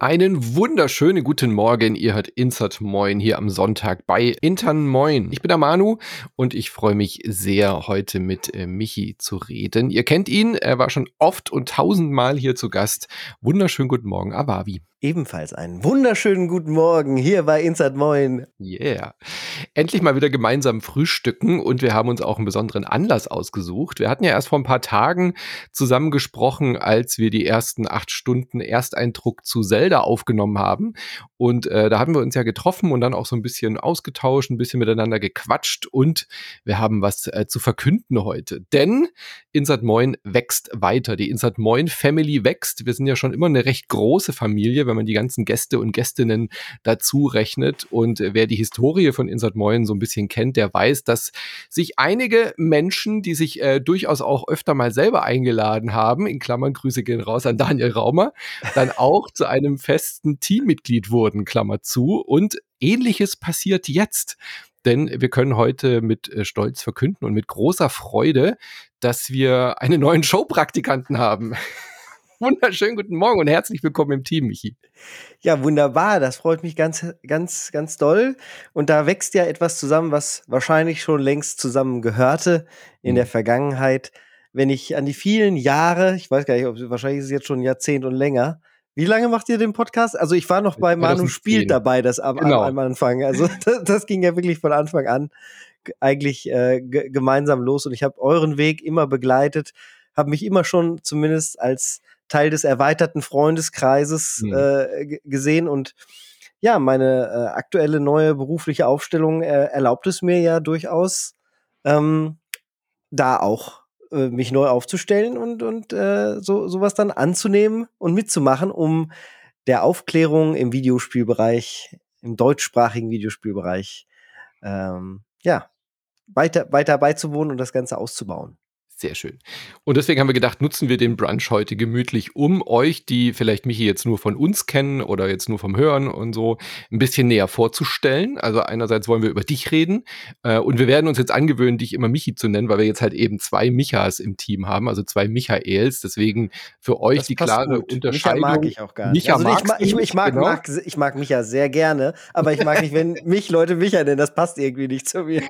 Einen wunderschönen guten Morgen. Ihr hört Insert Moin hier am Sonntag bei Intern Moin. Ich bin der Manu und ich freue mich sehr, heute mit äh, Michi zu reden. Ihr kennt ihn, er war schon oft und tausendmal hier zu Gast. Wunderschönen guten Morgen, Awavi. Ebenfalls einen wunderschönen guten Morgen hier bei Insert Moin. Yeah. Endlich mal wieder gemeinsam frühstücken und wir haben uns auch einen besonderen Anlass ausgesucht. Wir hatten ja erst vor ein paar Tagen zusammen gesprochen, als wir die ersten acht Stunden Ersteindruck zu Zelda aufgenommen haben. Und äh, da haben wir uns ja getroffen und dann auch so ein bisschen ausgetauscht, ein bisschen miteinander gequatscht und wir haben was äh, zu verkünden heute. Denn Insert Moin wächst weiter. Die Insert Moin Family wächst. Wir sind ja schon immer eine recht große Familie wenn man die ganzen Gäste und Gästinnen dazu rechnet. Und wer die Historie von Insert Moin so ein bisschen kennt, der weiß, dass sich einige Menschen, die sich äh, durchaus auch öfter mal selber eingeladen haben, in Klammern Grüße gehen raus an Daniel Raumer, dann auch zu einem festen Teammitglied wurden, Klammer zu. Und ähnliches passiert jetzt. Denn wir können heute mit äh, Stolz verkünden und mit großer Freude, dass wir einen neuen Showpraktikanten haben. Wunderschönen guten Morgen und herzlich willkommen im Team, Michi. Ja, wunderbar. Das freut mich ganz, ganz, ganz doll. Und da wächst ja etwas zusammen, was wahrscheinlich schon längst zusammen gehörte in mhm. der Vergangenheit. Wenn ich an die vielen Jahre, ich weiß gar nicht, ob wahrscheinlich ist es jetzt schon ein Jahrzehnt und länger. Wie lange macht ihr den Podcast? Also ich war noch bei Manu spielt dabei, das am, genau. am Anfang. Also das, das, ging ja wirklich von Anfang an eigentlich äh, gemeinsam los und ich habe euren Weg immer begleitet, habe mich immer schon zumindest als Teil des erweiterten Freundeskreises mhm. äh, gesehen und ja, meine äh, aktuelle neue berufliche Aufstellung äh, erlaubt es mir ja durchaus, ähm, da auch äh, mich neu aufzustellen und, und äh, so, sowas dann anzunehmen und mitzumachen, um der Aufklärung im Videospielbereich, im deutschsprachigen Videospielbereich, ähm, ja, weiter, weiter beizuwohnen und das Ganze auszubauen. Sehr schön. Und deswegen haben wir gedacht, nutzen wir den Brunch heute gemütlich, um euch, die vielleicht Michi jetzt nur von uns kennen oder jetzt nur vom Hören und so, ein bisschen näher vorzustellen. Also einerseits wollen wir über dich reden äh, und wir werden uns jetzt angewöhnen, dich immer Michi zu nennen, weil wir jetzt halt eben zwei Michas im Team haben, also zwei Michaels. Deswegen für euch das die klare gut. Unterscheidung. Micha mag ich auch gar nicht. Micha also ich, ich, ich, mag, genau. mag, ich mag Micha sehr gerne, aber ich mag nicht, wenn mich Leute Micha nennen. Das passt irgendwie nicht zu mir.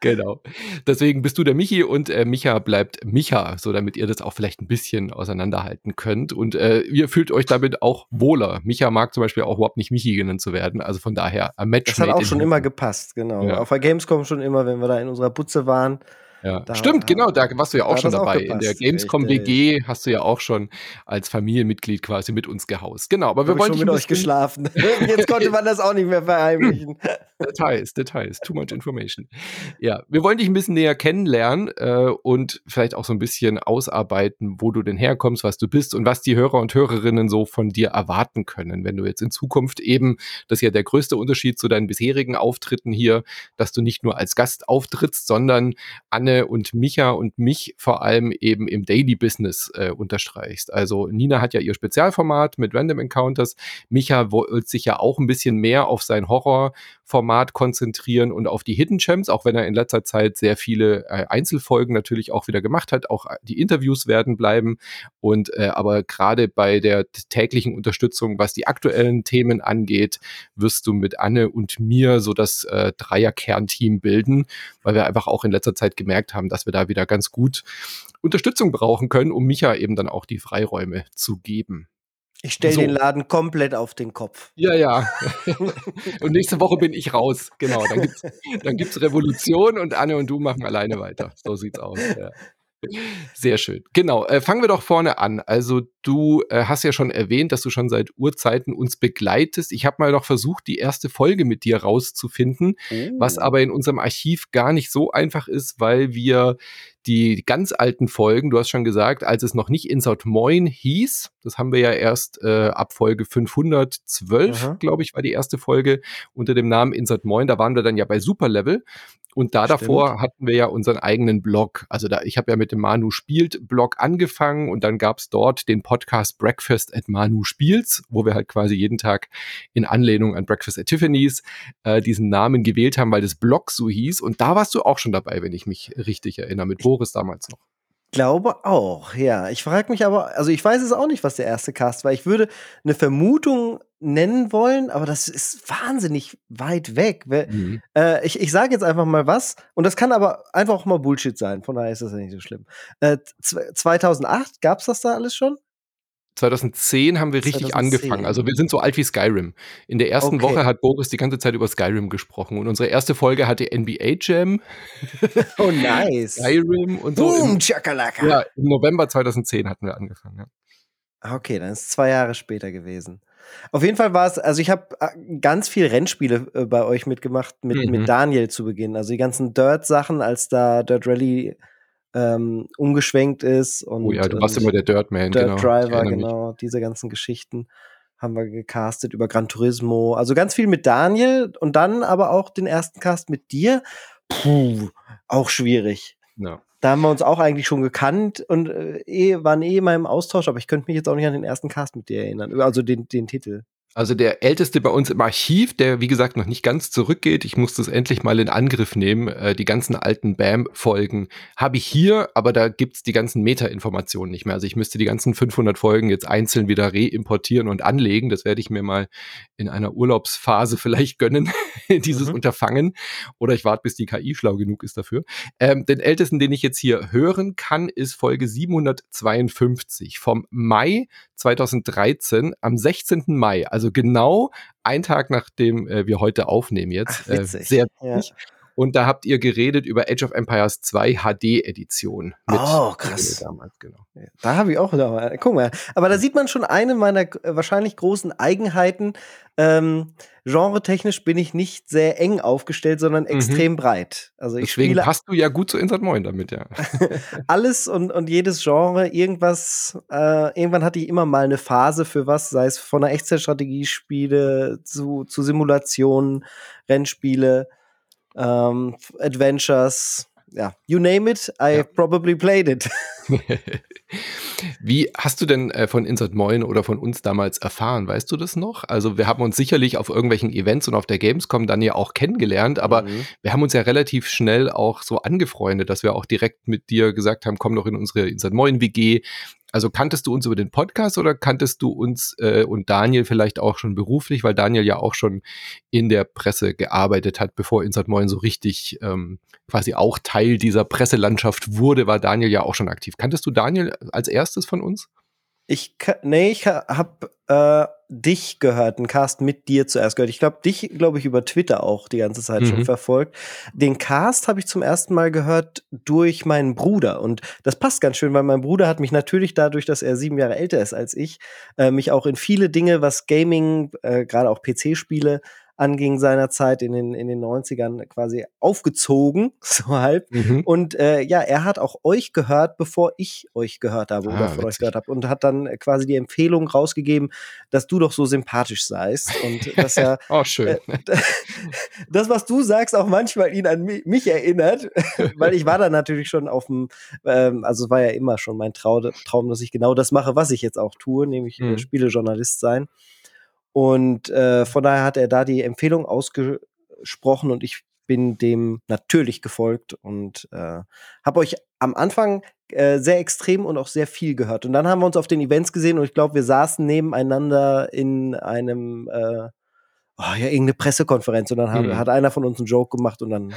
Genau. Deswegen bist du der Michi und äh, Micha bleibt schreibt Micha, so damit ihr das auch vielleicht ein bisschen auseinanderhalten könnt. Und äh, ihr fühlt euch damit auch wohler. Micha mag zum Beispiel auch überhaupt nicht Michi genannt zu werden. Also von daher, ein Match. Das hat auch schon immer gepasst, genau. Ja. Auf der Gamescom schon immer, wenn wir da in unserer Butze waren. Ja. Da, Stimmt, genau, da warst du ja auch schon dabei. Auch in der Gamescom. WG hast du ja auch schon als Familienmitglied quasi mit uns gehaust. Genau, aber wir Hab wollen schon mit euch geschlafen. Jetzt konnte man das auch nicht mehr verheimlichen. Details, Details, too much information. Ja, wir wollen dich ein bisschen näher kennenlernen äh, und vielleicht auch so ein bisschen ausarbeiten, wo du denn herkommst, was du bist und was die Hörer und Hörerinnen so von dir erwarten können, wenn du jetzt in Zukunft eben, das ist ja der größte Unterschied zu deinen bisherigen Auftritten hier, dass du nicht nur als Gast auftrittst, sondern Anne und Micha und mich vor allem eben im Daily Business äh, unterstreichst. Also Nina hat ja ihr Spezialformat mit Random Encounters. Micha wollte sich ja auch ein bisschen mehr auf sein Horrorformat Format konzentrieren und auf die Hidden Gems, auch wenn er in letzter Zeit sehr viele äh, Einzelfolgen natürlich auch wieder gemacht hat. Auch äh, die Interviews werden bleiben. Und äh, aber gerade bei der täglichen Unterstützung, was die aktuellen Themen angeht, wirst du mit Anne und mir so das äh, Dreier-Kernteam bilden, weil wir einfach auch in letzter Zeit gemerkt haben, dass wir da wieder ganz gut Unterstützung brauchen können, um Micha eben dann auch die Freiräume zu geben. Ich stelle so. den Laden komplett auf den Kopf. Ja, ja. und nächste Woche bin ich raus. Genau. Dann gibt's, dann gibt's Revolution und Anne und du machen alleine weiter. So sieht's aus. Ja. Sehr schön. Genau. Äh, fangen wir doch vorne an. Also du äh, hast ja schon erwähnt, dass du schon seit Urzeiten uns begleitest. Ich habe mal noch versucht, die erste Folge mit dir rauszufinden, oh. was aber in unserem Archiv gar nicht so einfach ist, weil wir die ganz alten Folgen, du hast schon gesagt, als es noch nicht Insert Moin hieß, das haben wir ja erst äh, ab Folge 512, glaube ich, war die erste Folge unter dem Namen Insert Moin. Da waren wir dann ja bei Superlevel. Und da Stimmt. davor hatten wir ja unseren eigenen Blog. Also da, ich habe ja mit dem Manu spielt Blog angefangen und dann gab es dort den Podcast Breakfast at Manu Spiels, wo wir halt quasi jeden Tag in Anlehnung an Breakfast at Tiffany's äh, diesen Namen gewählt haben, weil das Blog so hieß. Und da warst du auch schon dabei, wenn ich mich richtig erinnere, mit Boris damals noch. Glaube auch, ja. Ich frage mich aber, also ich weiß es auch nicht, was der erste Cast war. Ich würde eine Vermutung nennen wollen, aber das ist wahnsinnig weit weg. Mhm. Äh, ich ich sage jetzt einfach mal was und das kann aber einfach auch mal Bullshit sein. Von daher ist das ja nicht so schlimm. Äh, 2008 gab es das da alles schon? 2010 haben wir richtig 2010. angefangen. Also wir sind so alt wie Skyrim. In der ersten okay. Woche hat Boris die ganze Zeit über Skyrim gesprochen und unsere erste Folge hatte NBA Jam. Oh nice. Skyrim und so. Boom, im, Chakalaka. Ja, im November 2010 hatten wir angefangen. Ja. Okay, dann ist es zwei Jahre später gewesen. Auf jeden Fall war es, also ich habe äh, ganz viel Rennspiele äh, bei euch mitgemacht, mit, mhm. mit Daniel zu Beginn. Also die ganzen Dirt-Sachen, als da Dirt Rally ähm, umgeschwenkt ist. Und, oh ja, du warst immer der Dirtman, Dirt genau. Driver, genau, diese ganzen Geschichten haben wir gecastet über Gran Turismo. Also ganz viel mit Daniel und dann aber auch den ersten Cast mit dir. Puh, auch schwierig. Ja. Da haben wir uns auch eigentlich schon gekannt und äh, eh, waren eh immer im Austausch, aber ich könnte mich jetzt auch nicht an den ersten Cast mit dir erinnern. Also den, den Titel. Also der älteste bei uns im Archiv, der wie gesagt noch nicht ganz zurückgeht. Ich muss das endlich mal in Angriff nehmen. Äh, die ganzen alten BAM-Folgen habe ich hier, aber da gibt's die ganzen Meta-Informationen nicht mehr. Also ich müsste die ganzen 500 Folgen jetzt einzeln wieder reimportieren und anlegen. Das werde ich mir mal in einer Urlaubsphase vielleicht gönnen, dieses mhm. Unterfangen. Oder ich warte, bis die KI schlau genug ist dafür. Ähm, den ältesten, den ich jetzt hier hören kann, ist Folge 752 vom Mai 2013 am 16. Mai. Also also genau ein Tag nachdem äh, wir heute aufnehmen jetzt. Ach, witzig. Äh, sehr witzig. Ja. Und da habt ihr geredet über Age of Empires 2 HD-Edition. Oh, krass. Damals, genau. Da habe ich auch noch Guck mal. Aber da sieht man schon eine meiner äh, wahrscheinlich großen Eigenheiten. Ähm, genre-technisch bin ich nicht sehr eng aufgestellt, sondern mhm. extrem breit. Also ich Deswegen spiele passt du ja gut zu Insert Moin damit, ja. alles und, und jedes Genre, irgendwas, äh, irgendwann hatte ich immer mal eine Phase für was, sei es von einer Echtzeitstrategiespiele zu, zu Simulationen, Rennspiele ähm, Adventures, ja, you name it, I ja. probably played it. Wie hast du denn äh, von Insert Moin oder von uns damals erfahren? Weißt du das noch? Also wir haben uns sicherlich auf irgendwelchen Events und auf der Gamescom dann ja auch kennengelernt, aber mhm. wir haben uns ja relativ schnell auch so angefreundet, dass wir auch direkt mit dir gesagt haben, komm doch in unsere Insert Moin WG. Also kanntest du uns über den Podcast oder kanntest du uns äh, und Daniel vielleicht auch schon beruflich, weil Daniel ja auch schon in der Presse gearbeitet hat, bevor Insert Moin so richtig ähm, quasi auch Teil dieser Presselandschaft wurde, war Daniel ja auch schon aktiv. Kanntest du Daniel als erstes von uns? Ich, nee, ich habe äh, dich gehört, einen Cast mit dir zuerst gehört. Ich glaube, dich, glaube ich, über Twitter auch die ganze Zeit mhm. schon verfolgt. Den Cast habe ich zum ersten Mal gehört durch meinen Bruder. Und das passt ganz schön, weil mein Bruder hat mich natürlich dadurch, dass er sieben Jahre älter ist als ich, äh, mich auch in viele Dinge, was Gaming, äh, gerade auch PC-Spiele anging seinerzeit in den, in den 90ern quasi aufgezogen, so halb. Mhm. Und äh, ja, er hat auch euch gehört, bevor ich euch gehört habe ah, oder von euch gehört habe und hat dann quasi die Empfehlung rausgegeben, dass du doch so sympathisch seist und dass er oh, schön. Äh, das, was du sagst, auch manchmal ihn an mich erinnert, weil ich war da natürlich schon auf dem, ähm, also es war ja immer schon mein Trau Traum, dass ich genau das mache, was ich jetzt auch tue, nämlich äh, mhm. Spielejournalist sein. Und äh, von daher hat er da die Empfehlung ausgesprochen und ich bin dem natürlich gefolgt und äh, habe euch am Anfang äh, sehr extrem und auch sehr viel gehört. Und dann haben wir uns auf den Events gesehen und ich glaube, wir saßen nebeneinander in einem äh, oh, ja, irgendeine Pressekonferenz und dann haben, mhm. hat einer von uns einen Joke gemacht und dann,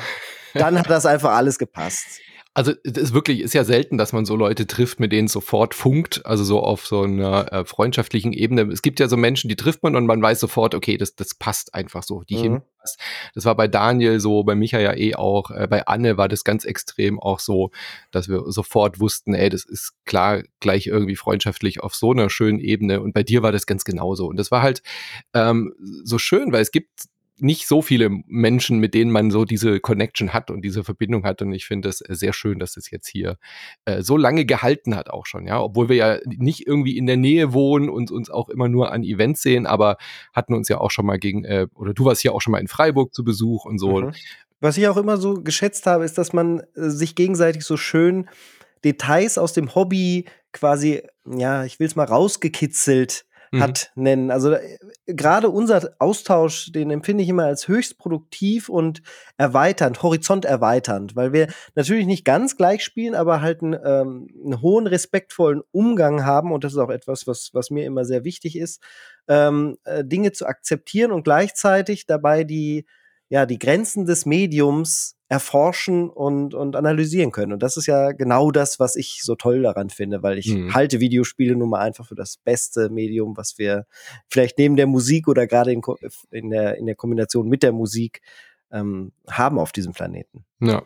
dann hat das einfach alles gepasst. Also es ist wirklich, ist ja selten, dass man so Leute trifft, mit denen sofort funkt, also so auf so einer äh, freundschaftlichen Ebene. Es gibt ja so Menschen, die trifft man und man weiß sofort, okay, das, das passt einfach so, die mhm. passt. Das war bei Daniel so, bei Micha ja eh auch, äh, bei Anne war das ganz extrem auch so, dass wir sofort wussten, ey, das ist klar gleich irgendwie freundschaftlich auf so einer schönen Ebene und bei dir war das ganz genauso. Und das war halt ähm, so schön, weil es gibt nicht so viele Menschen, mit denen man so diese Connection hat und diese Verbindung hat. Und ich finde es sehr schön, dass es jetzt hier äh, so lange gehalten hat auch schon, ja. Obwohl wir ja nicht irgendwie in der Nähe wohnen und uns auch immer nur an Events sehen, aber hatten uns ja auch schon mal gegen, äh, oder du warst ja auch schon mal in Freiburg zu Besuch und so. Mhm. Was ich auch immer so geschätzt habe, ist, dass man äh, sich gegenseitig so schön Details aus dem Hobby quasi, ja, ich will es mal rausgekitzelt mhm. hat, nennen. Also äh, gerade unser Austausch, den empfinde ich immer als höchst produktiv und erweiternd, horizont erweiternd, weil wir natürlich nicht ganz gleich spielen, aber halt einen, ähm, einen hohen, respektvollen Umgang haben und das ist auch etwas, was, was mir immer sehr wichtig ist, ähm, äh, Dinge zu akzeptieren und gleichzeitig dabei die, ja, die Grenzen des Mediums erforschen und, und analysieren können. Und das ist ja genau das, was ich so toll daran finde, weil ich mhm. halte Videospiele nun mal einfach für das beste Medium, was wir vielleicht neben der Musik oder gerade in, in, der, in der Kombination mit der Musik ähm, haben auf diesem Planeten. Ja.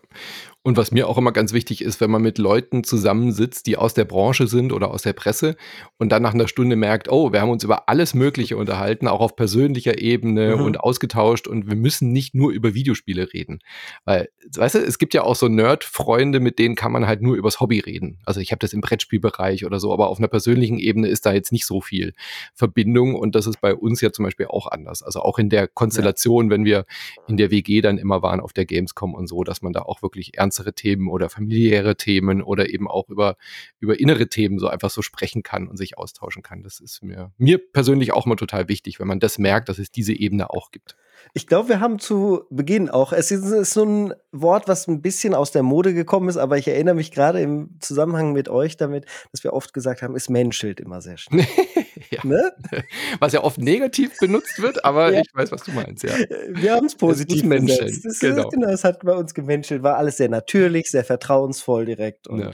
Und was mir auch immer ganz wichtig ist, wenn man mit Leuten zusammensitzt, die aus der Branche sind oder aus der Presse und dann nach einer Stunde merkt, oh, wir haben uns über alles Mögliche unterhalten, auch auf persönlicher Ebene mhm. und ausgetauscht und wir müssen nicht nur über Videospiele reden. Weil, weißt du, es gibt ja auch so Nerd-Freunde, mit denen kann man halt nur übers Hobby reden. Also ich habe das im Brettspielbereich oder so, aber auf einer persönlichen Ebene ist da jetzt nicht so viel Verbindung und das ist bei uns ja zum Beispiel auch anders. Also auch in der Konstellation, ja. wenn wir in der WG dann immer waren auf der Gamescom und so, dass man da auch wirklich ernstere Themen oder familiäre Themen oder eben auch über, über innere Themen so einfach so sprechen kann und sich austauschen kann. Das ist mir, mir persönlich auch mal total wichtig, wenn man das merkt, dass es diese Ebene auch gibt. Ich glaube, wir haben zu Beginn auch, es ist so ein Wort, was ein bisschen aus der Mode gekommen ist, aber ich erinnere mich gerade im Zusammenhang mit euch damit, dass wir oft gesagt haben, es menschelt immer sehr schnell. ja. ne? Was ja oft negativ benutzt wird, aber ja. ich weiß, was du meinst, ja. Wir haben es positiv menscheln. Das, genau. genau, es hat bei uns gemenschelt, war alles sehr natürlich, sehr vertrauensvoll direkt und ja.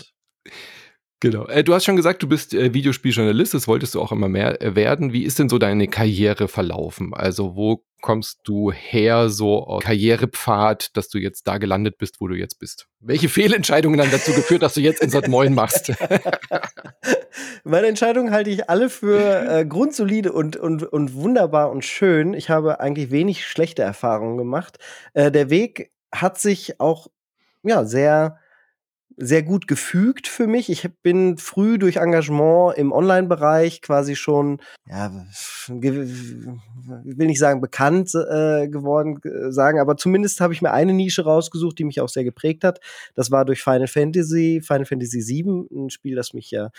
Genau. Äh, du hast schon gesagt, du bist äh, Videospieljournalist, das wolltest du auch immer mehr äh, werden. Wie ist denn so deine Karriere verlaufen? Also wo kommst du her, so Karrierepfad, dass du jetzt da gelandet bist, wo du jetzt bist? Welche Fehlentscheidungen haben dazu geführt, dass du jetzt in Sat Moin machst? Meine Entscheidungen halte ich alle für äh, grundsolide und, und, und wunderbar und schön. Ich habe eigentlich wenig schlechte Erfahrungen gemacht. Äh, der Weg hat sich auch ja sehr sehr gut gefügt für mich. Ich bin früh durch Engagement im Online-Bereich quasi schon, ja, ich will nicht sagen bekannt äh, geworden, äh, sagen, aber zumindest habe ich mir eine Nische rausgesucht, die mich auch sehr geprägt hat. Das war durch Final Fantasy, Final Fantasy VII, ein Spiel, das mich ja,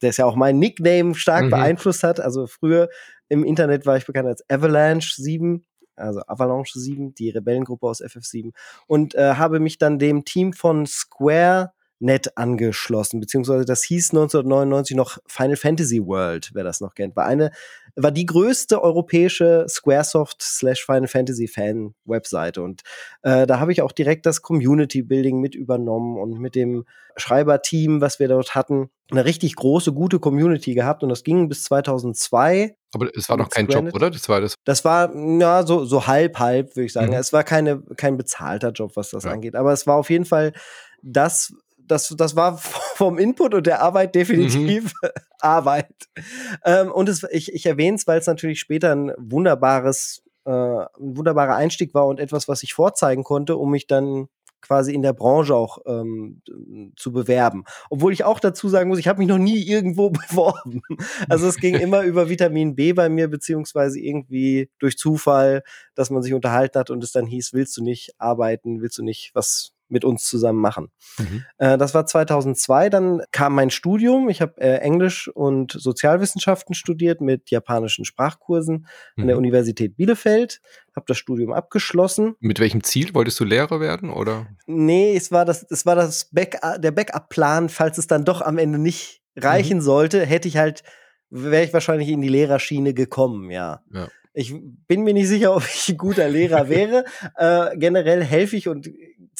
der ist ja auch mein Nickname stark mhm. beeinflusst hat. Also früher im Internet war ich bekannt als Avalanche 7 also Avalanche 7, die Rebellengruppe aus FF7, und äh, habe mich dann dem Team von Square net angeschlossen, beziehungsweise das hieß 1999 noch Final Fantasy World, wer das noch kennt. War eine, war die größte europäische Squaresoft slash Final Fantasy Fan Webseite und äh, da habe ich auch direkt das Community Building mit übernommen und mit dem Schreiberteam, was wir dort hatten, eine richtig große, gute Community gehabt und das ging bis 2002. Aber es war noch kein Job, oder? Das war das. Das war ja so so halb halb, würde ich sagen. Mhm. Es war keine kein bezahlter Job, was das ja. angeht, aber es war auf jeden Fall das, das, das war vom Input und der Arbeit definitiv mhm. Arbeit. Ähm, und es, ich, ich erwähne es, weil es natürlich später ein wunderbares, äh, ein wunderbarer Einstieg war und etwas, was ich vorzeigen konnte, um mich dann quasi in der Branche auch ähm, zu bewerben. Obwohl ich auch dazu sagen muss, ich habe mich noch nie irgendwo beworben. Also es ging immer über Vitamin B bei mir, beziehungsweise irgendwie durch Zufall, dass man sich unterhalten hat und es dann hieß, willst du nicht arbeiten, willst du nicht was mit uns zusammen machen. Mhm. Äh, das war 2002. Dann kam mein Studium. Ich habe äh, Englisch und Sozialwissenschaften studiert mit japanischen Sprachkursen mhm. an der mhm. Universität Bielefeld. Habe das Studium abgeschlossen. Mit welchem Ziel wolltest du Lehrer werden oder? Nee, es war das, es war das Back, der Backup-Plan, falls es dann doch am Ende nicht reichen mhm. sollte, hätte ich halt wäre ich wahrscheinlich in die Lehrerschiene gekommen, ja. ja. Ich bin mir nicht sicher, ob ich ein guter Lehrer wäre. äh, generell helfe ich und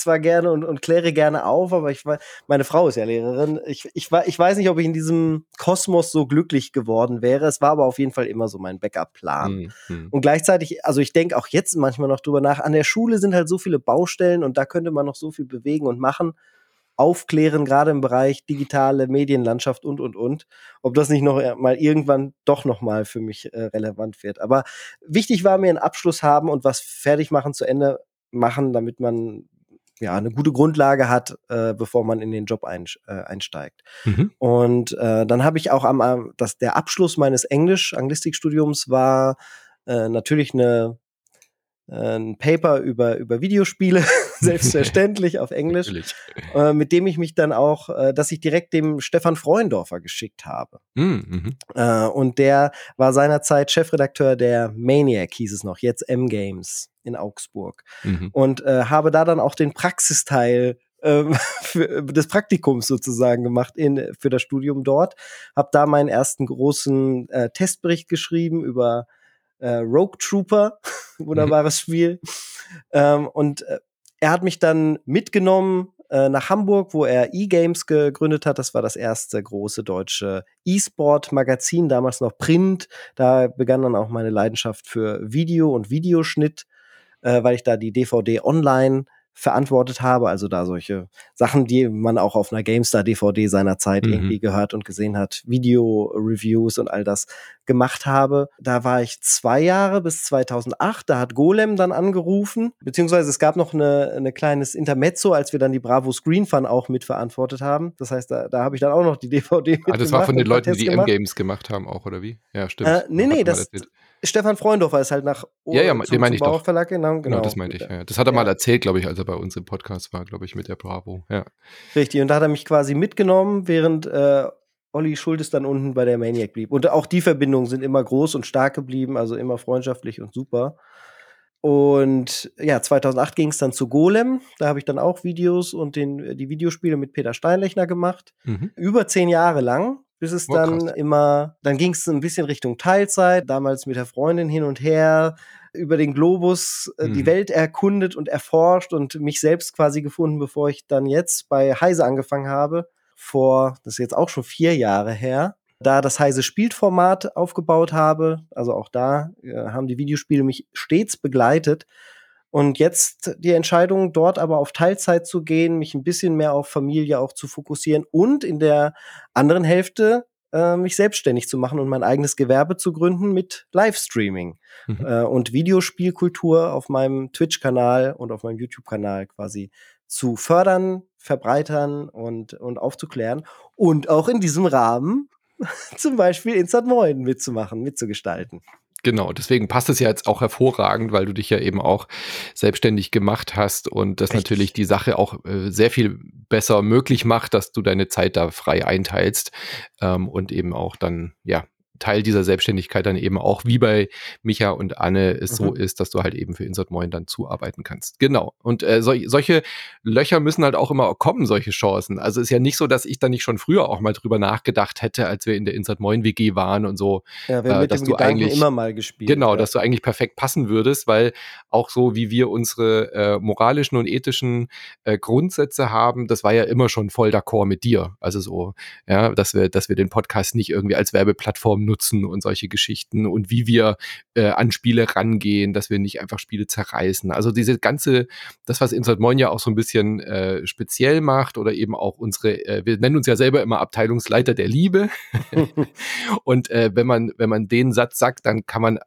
zwar gerne und, und kläre gerne auf, aber ich meine Frau ist ja Lehrerin. Ich, ich, ich weiß nicht, ob ich in diesem Kosmos so glücklich geworden wäre. Es war aber auf jeden Fall immer so mein Backup-Plan. Mhm. Und gleichzeitig, also ich denke auch jetzt manchmal noch drüber nach, an der Schule sind halt so viele Baustellen und da könnte man noch so viel bewegen und machen aufklären, gerade im Bereich digitale Medienlandschaft und, und, und, ob das nicht noch mal irgendwann doch noch mal für mich äh, relevant wird. Aber wichtig war mir einen Abschluss haben und was fertig machen, zu Ende machen, damit man ja eine gute Grundlage hat, äh, bevor man in den Job ein, äh, einsteigt. Mhm. Und äh, dann habe ich auch am, am das, der Abschluss meines Englisch Anglistikstudiums war äh, natürlich eine ein Paper über über Videospiele selbstverständlich auf Englisch, äh, mit dem ich mich dann auch, äh, dass ich direkt dem Stefan Freundorfer geschickt habe. Hm, mhm. Äh, und der war seinerzeit Chefredakteur der Maniac, hieß es noch, jetzt M-Games in Augsburg. Mhm. Und äh, habe da dann auch den Praxisteil ähm, für, des Praktikums sozusagen gemacht in, für das Studium dort. Habe da meinen ersten großen äh, Testbericht geschrieben über äh, Rogue Trooper, wunderbares mhm. Spiel. Ähm, und äh, er hat mich dann mitgenommen äh, nach Hamburg, wo er E-Games gegründet hat. Das war das erste große deutsche E-Sport-Magazin, damals noch Print. Da begann dann auch meine Leidenschaft für Video und Videoschnitt, äh, weil ich da die DVD online verantwortet habe. Also da solche Sachen, die man auch auf einer GameStar DVD seiner Zeit mhm. irgendwie gehört und gesehen hat, Video-Reviews und all das gemacht habe. Da war ich zwei Jahre bis 2008. Da hat Golem dann angerufen, beziehungsweise es gab noch eine, eine kleines Intermezzo, als wir dann die Bravo Screen Fun auch mitverantwortet haben. Das heißt, da, da habe ich dann auch noch die DVD Ah, das war von den Leuten, die M-Games gemacht haben auch, oder wie? Ja, stimmt. Äh, nee, nee, das, Stefan Freundorfer ist halt nach o ja, ja, zum, den meine ich doch. Verlag genau, genau. das meinte ich. Ja. Das hat er ja. mal erzählt, glaube ich, als er bei uns im Podcast war, glaube ich, mit der Bravo. Ja. Richtig, und da hat er mich quasi mitgenommen, während äh, Olli Schultes dann unten bei der Maniac blieb. Und auch die Verbindungen sind immer groß und stark geblieben, also immer freundschaftlich und super. Und ja, 2008 ging es dann zu Golem. Da habe ich dann auch Videos und den, die Videospiele mit Peter Steinlechner gemacht. Mhm. Über zehn Jahre lang bis es oh, dann krass. immer, dann ging es ein bisschen Richtung Teilzeit, damals mit der Freundin hin und her, über den Globus äh, mhm. die Welt erkundet und erforscht und mich selbst quasi gefunden, bevor ich dann jetzt bei Heise angefangen habe, vor, das ist jetzt auch schon vier Jahre her, da das Heise Spielformat aufgebaut habe, also auch da äh, haben die Videospiele mich stets begleitet und jetzt die Entscheidung, dort aber auf Teilzeit zu gehen, mich ein bisschen mehr auf Familie auch zu fokussieren und in der anderen Hälfte äh, mich selbstständig zu machen und mein eigenes Gewerbe zu gründen mit Livestreaming mhm. äh, und Videospielkultur auf meinem Twitch-Kanal und auf meinem YouTube-Kanal quasi zu fördern, verbreitern und, und aufzuklären und auch in diesem Rahmen zum Beispiel Instant Moin mitzumachen, mitzugestalten. Genau, deswegen passt es ja jetzt auch hervorragend, weil du dich ja eben auch selbstständig gemacht hast und das Richtig. natürlich die Sache auch äh, sehr viel besser möglich macht, dass du deine Zeit da frei einteilst ähm, und eben auch dann, ja, Teil dieser Selbstständigkeit dann eben auch wie bei Micha und Anne es mhm. so ist, dass du halt eben für Insert Moin dann zuarbeiten kannst. Genau. Und äh, so, solche Löcher müssen halt auch immer kommen, solche Chancen. Also ist ja nicht so, dass ich da nicht schon früher auch mal drüber nachgedacht hätte, als wir in der Insert Moin WG waren und so. Ja, wir haben äh, mit dass dem du Gedanken eigentlich immer mal gespielt. Genau, ja. dass du eigentlich perfekt passen würdest, weil auch so wie wir unsere äh, moralischen und ethischen äh, Grundsätze haben, das war ja immer schon voll d'accord mit dir. Also so, ja, dass wir, dass wir den Podcast nicht irgendwie als Werbeplattform nutzen und solche Geschichten und wie wir äh, an Spiele rangehen, dass wir nicht einfach Spiele zerreißen. Also diese ganze, das, was Insert Moin ja auch so ein bisschen äh, speziell macht oder eben auch unsere, äh, wir nennen uns ja selber immer Abteilungsleiter der Liebe. und äh, wenn man, wenn man den Satz sagt, dann kann man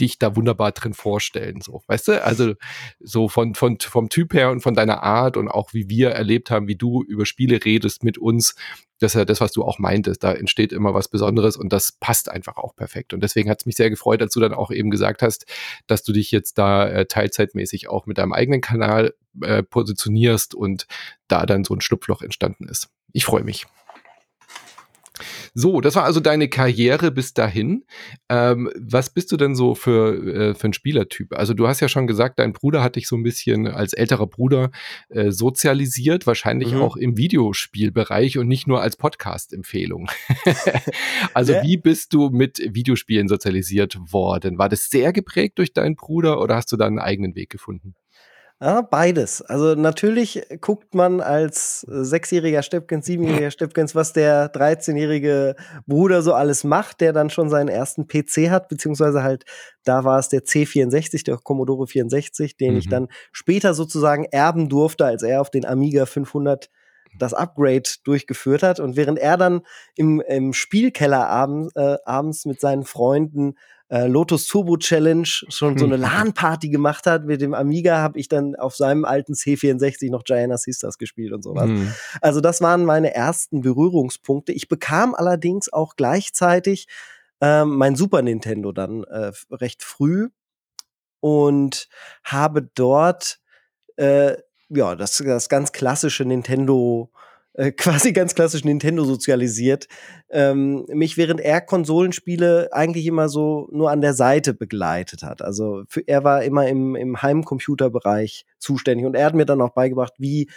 dich da wunderbar drin vorstellen, so, weißt du? Also so von, von, vom Typ her und von deiner Art und auch wie wir erlebt haben, wie du über Spiele redest mit uns, das ist ja das, was du auch meintest. Da entsteht immer was Besonderes und das passt einfach auch perfekt. Und deswegen hat es mich sehr gefreut, als du dann auch eben gesagt hast, dass du dich jetzt da äh, teilzeitmäßig auch mit deinem eigenen Kanal äh, positionierst und da dann so ein Schlupfloch entstanden ist. Ich freue mich. So, das war also deine Karriere bis dahin. Ähm, was bist du denn so für, äh, für ein Spielertyp? Also du hast ja schon gesagt, dein Bruder hat dich so ein bisschen als älterer Bruder äh, sozialisiert, wahrscheinlich mhm. auch im Videospielbereich und nicht nur als Podcast-Empfehlung. also ja. wie bist du mit Videospielen sozialisiert worden? War das sehr geprägt durch deinen Bruder oder hast du da einen eigenen Weg gefunden? Ja, beides. Also natürlich guckt man als äh, sechsjähriger Steppkens, siebenjähriger Steppkens, was der 13-jährige Bruder so alles macht, der dann schon seinen ersten PC hat, beziehungsweise halt, da war es der C64, der Commodore 64, den mhm. ich dann später sozusagen erben durfte, als er auf den Amiga 500 das Upgrade durchgeführt hat. Und während er dann im, im Spielkeller abends, äh, abends mit seinen Freunden äh, Lotus Turbo Challenge schon so eine hm. LAN-Party gemacht hat mit dem Amiga, habe ich dann auf seinem alten C64 noch Gianna Sisters gespielt und sowas. Mhm. Also das waren meine ersten Berührungspunkte. Ich bekam allerdings auch gleichzeitig ähm, mein Super Nintendo dann äh, recht früh und habe dort äh, ja, das, das ganz klassische Nintendo, äh, quasi ganz klassisch Nintendo sozialisiert. Ähm, mich während er Konsolenspiele eigentlich immer so nur an der Seite begleitet hat. Also für, er war immer im, im Heimcomputerbereich zuständig und er hat mir dann auch beigebracht, wie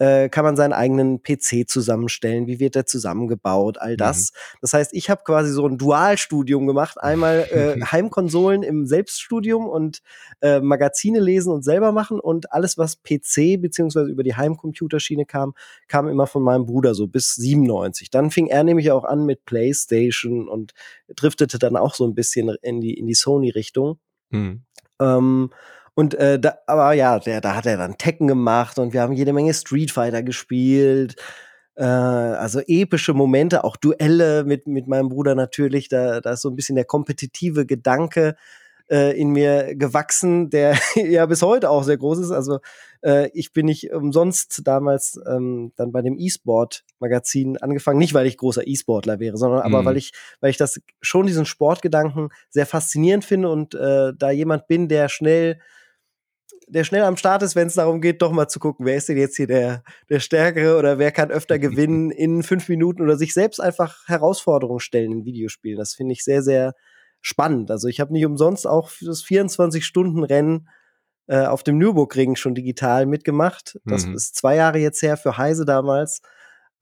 äh, kann man seinen eigenen PC zusammenstellen, wie wird der zusammengebaut, all das. Mhm. Das heißt, ich habe quasi so ein Dualstudium gemacht, einmal äh, Heimkonsolen im Selbststudium und äh, Magazine lesen und selber machen und alles, was PC beziehungsweise über die Heimcomputerschiene kam, kam immer von meinem Bruder so bis 97. Dann fing er nämlich auch an mit PlayStation und driftete dann auch so ein bisschen in die, in die Sony-Richtung. Mhm. Ähm, und äh, da, aber ja, der, da hat er dann Tekken gemacht und wir haben jede Menge Street Fighter gespielt. Äh, also epische Momente, auch Duelle mit, mit meinem Bruder natürlich. Da, da ist so ein bisschen der kompetitive Gedanke äh, in mir gewachsen, der ja bis heute auch sehr groß ist. Also äh, ich bin nicht umsonst damals ähm, dann bei dem E-Sport-Magazin angefangen, nicht weil ich großer E-Sportler wäre, sondern mhm. aber weil ich, weil ich das schon diesen Sportgedanken sehr faszinierend finde und äh, da jemand bin, der schnell der schnell am Start ist, wenn es darum geht, doch mal zu gucken, wer ist denn jetzt hier der, der Stärkere oder wer kann öfter gewinnen in fünf Minuten oder sich selbst einfach Herausforderungen stellen in Videospielen. Das finde ich sehr, sehr spannend. Also ich habe nicht umsonst auch das 24-Stunden-Rennen äh, auf dem Nürburgring schon digital mitgemacht. Das mhm. ist zwei Jahre jetzt her für Heise damals.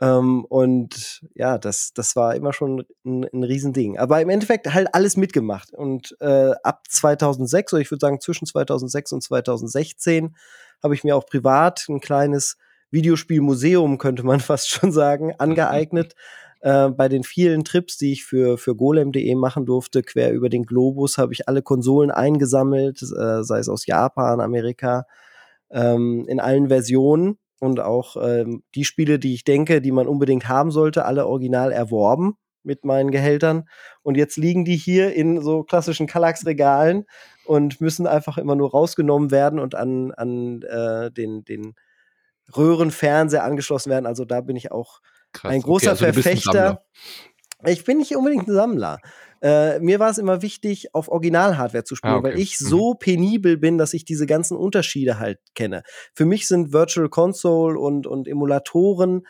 Ähm, und ja, das, das war immer schon ein, ein Riesending. Aber im Endeffekt halt alles mitgemacht. Und äh, ab 2006, oder ich würde sagen zwischen 2006 und 2016, habe ich mir auch privat ein kleines Videospielmuseum, könnte man fast schon sagen, angeeignet. Äh, bei den vielen Trips, die ich für, für golem.de machen durfte, quer über den Globus, habe ich alle Konsolen eingesammelt, äh, sei es aus Japan, Amerika, ähm, in allen Versionen und auch ähm, die Spiele, die ich denke, die man unbedingt haben sollte, alle original erworben mit meinen Gehältern. Und jetzt liegen die hier in so klassischen Kallax-Regalen und müssen einfach immer nur rausgenommen werden und an, an äh, den, den Röhrenfernseher angeschlossen werden. Also da bin ich auch Krass, ein großer okay, also Verfechter. Ich bin nicht unbedingt ein Sammler. Äh, mir war es immer wichtig, auf Original-Hardware zu spielen, ah, okay. weil ich mhm. so penibel bin, dass ich diese ganzen Unterschiede halt kenne. Für mich sind Virtual Console und, und Emulatoren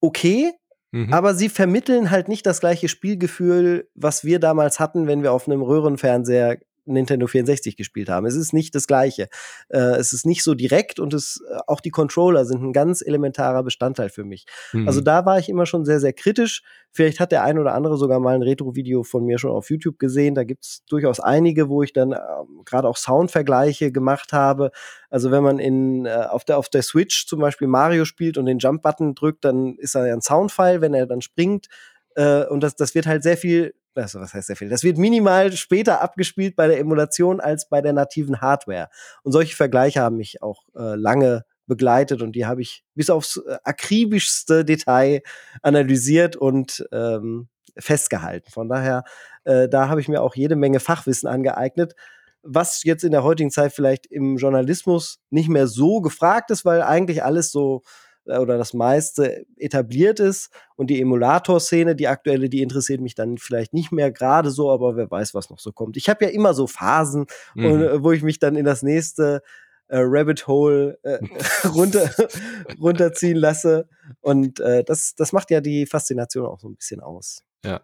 okay, Mhm. Aber sie vermitteln halt nicht das gleiche Spielgefühl, was wir damals hatten, wenn wir auf einem Röhrenfernseher Nintendo 64 gespielt haben. Es ist nicht das Gleiche. Äh, es ist nicht so direkt und es, äh, auch die Controller sind ein ganz elementarer Bestandteil für mich. Mhm. Also da war ich immer schon sehr, sehr kritisch. Vielleicht hat der ein oder andere sogar mal ein Retro-Video von mir schon auf YouTube gesehen. Da gibt es durchaus einige, wo ich dann äh, gerade auch Soundvergleiche gemacht habe. Also wenn man in, äh, auf, der, auf der Switch zum Beispiel Mario spielt und den Jump-Button drückt, dann ist da ja ein Soundfile, wenn er dann springt. Äh, und das, das wird halt sehr viel also was heißt sehr viel? Das wird minimal später abgespielt bei der Emulation als bei der nativen Hardware. Und solche Vergleiche haben mich auch äh, lange begleitet und die habe ich bis aufs äh, akribischste Detail analysiert und ähm, festgehalten. Von daher, äh, da habe ich mir auch jede Menge Fachwissen angeeignet, was jetzt in der heutigen Zeit vielleicht im Journalismus nicht mehr so gefragt ist, weil eigentlich alles so oder das meiste etabliert ist und die Emulator-Szene, die aktuelle, die interessiert mich dann vielleicht nicht mehr gerade so, aber wer weiß, was noch so kommt. Ich habe ja immer so Phasen, mhm. und, äh, wo ich mich dann in das nächste äh, Rabbit Hole äh, runter, runterziehen lasse. Und äh, das, das macht ja die Faszination auch so ein bisschen aus. Ja.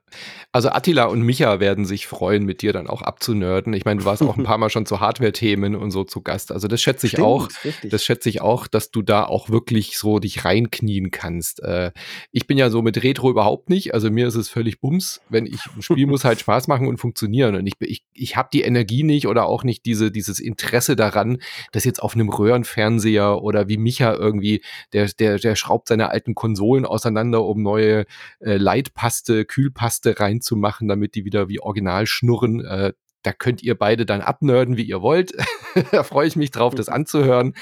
Also Attila und Micha werden sich freuen, mit dir dann auch abzunörden. Ich meine, du warst auch ein paar Mal schon zu Hardware-Themen und so zu Gast. Also das schätze ich Stimmt, auch. Richtig. Das schätze ich auch, dass du da auch wirklich so dich reinknien kannst. Äh, ich bin ja so mit Retro überhaupt nicht. Also mir ist es völlig bums. Wenn ich ein Spiel muss halt Spaß machen und funktionieren. Und ich, ich, ich habe die Energie nicht oder auch nicht diese, dieses Interesse daran, dass jetzt auf einem Röhrenfernseher oder wie Micha irgendwie, der, der, der schraubt seine alten Konsolen auseinander, um neue äh, Leitpaste, Kühl Spülpaste reinzumachen, damit die wieder wie original schnurren. Äh, da könnt ihr beide dann abnörden, wie ihr wollt. da freue ich mich drauf, das anzuhören.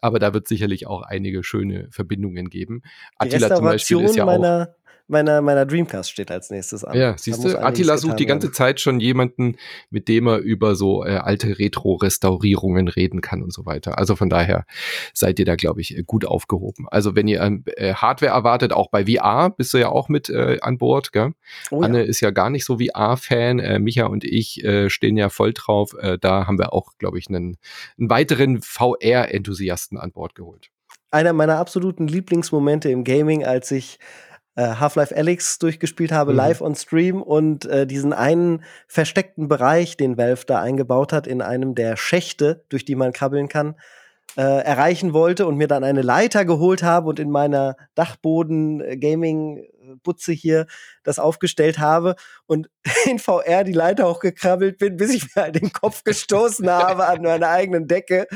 Aber da wird sicherlich auch einige schöne Verbindungen geben. Die Attila zum Beispiel ist ja auch meiner, meiner Dreamcast steht als nächstes an. Ja, siehst du, Attila sucht die ganze werden. Zeit schon jemanden, mit dem er über so äh, alte Retro-Restaurierungen reden kann und so weiter. Also von daher seid ihr da, glaube ich, gut aufgehoben. Also wenn ihr ähm, äh, Hardware erwartet, auch bei VR bist du ja auch mit äh, an Bord, gell? Oh, Anne ja. ist ja gar nicht so VR-Fan. Äh, Micha und ich äh, stehen ja voll drauf. Äh, da haben wir auch, glaube ich, einen, einen weiteren VR-Enthusiasten an Bord geholt. einer meiner absoluten Lieblingsmomente im Gaming, als ich Half-Life Alyx durchgespielt habe, mhm. live on Stream und äh, diesen einen versteckten Bereich, den Valve da eingebaut hat, in einem der Schächte, durch die man krabbeln kann, äh, erreichen wollte und mir dann eine Leiter geholt habe und in meiner Dachboden-Gaming-Butze hier das aufgestellt habe und in VR die Leiter hochgekrabbelt bin, bis ich mir halt den Kopf gestoßen habe an meiner eigenen Decke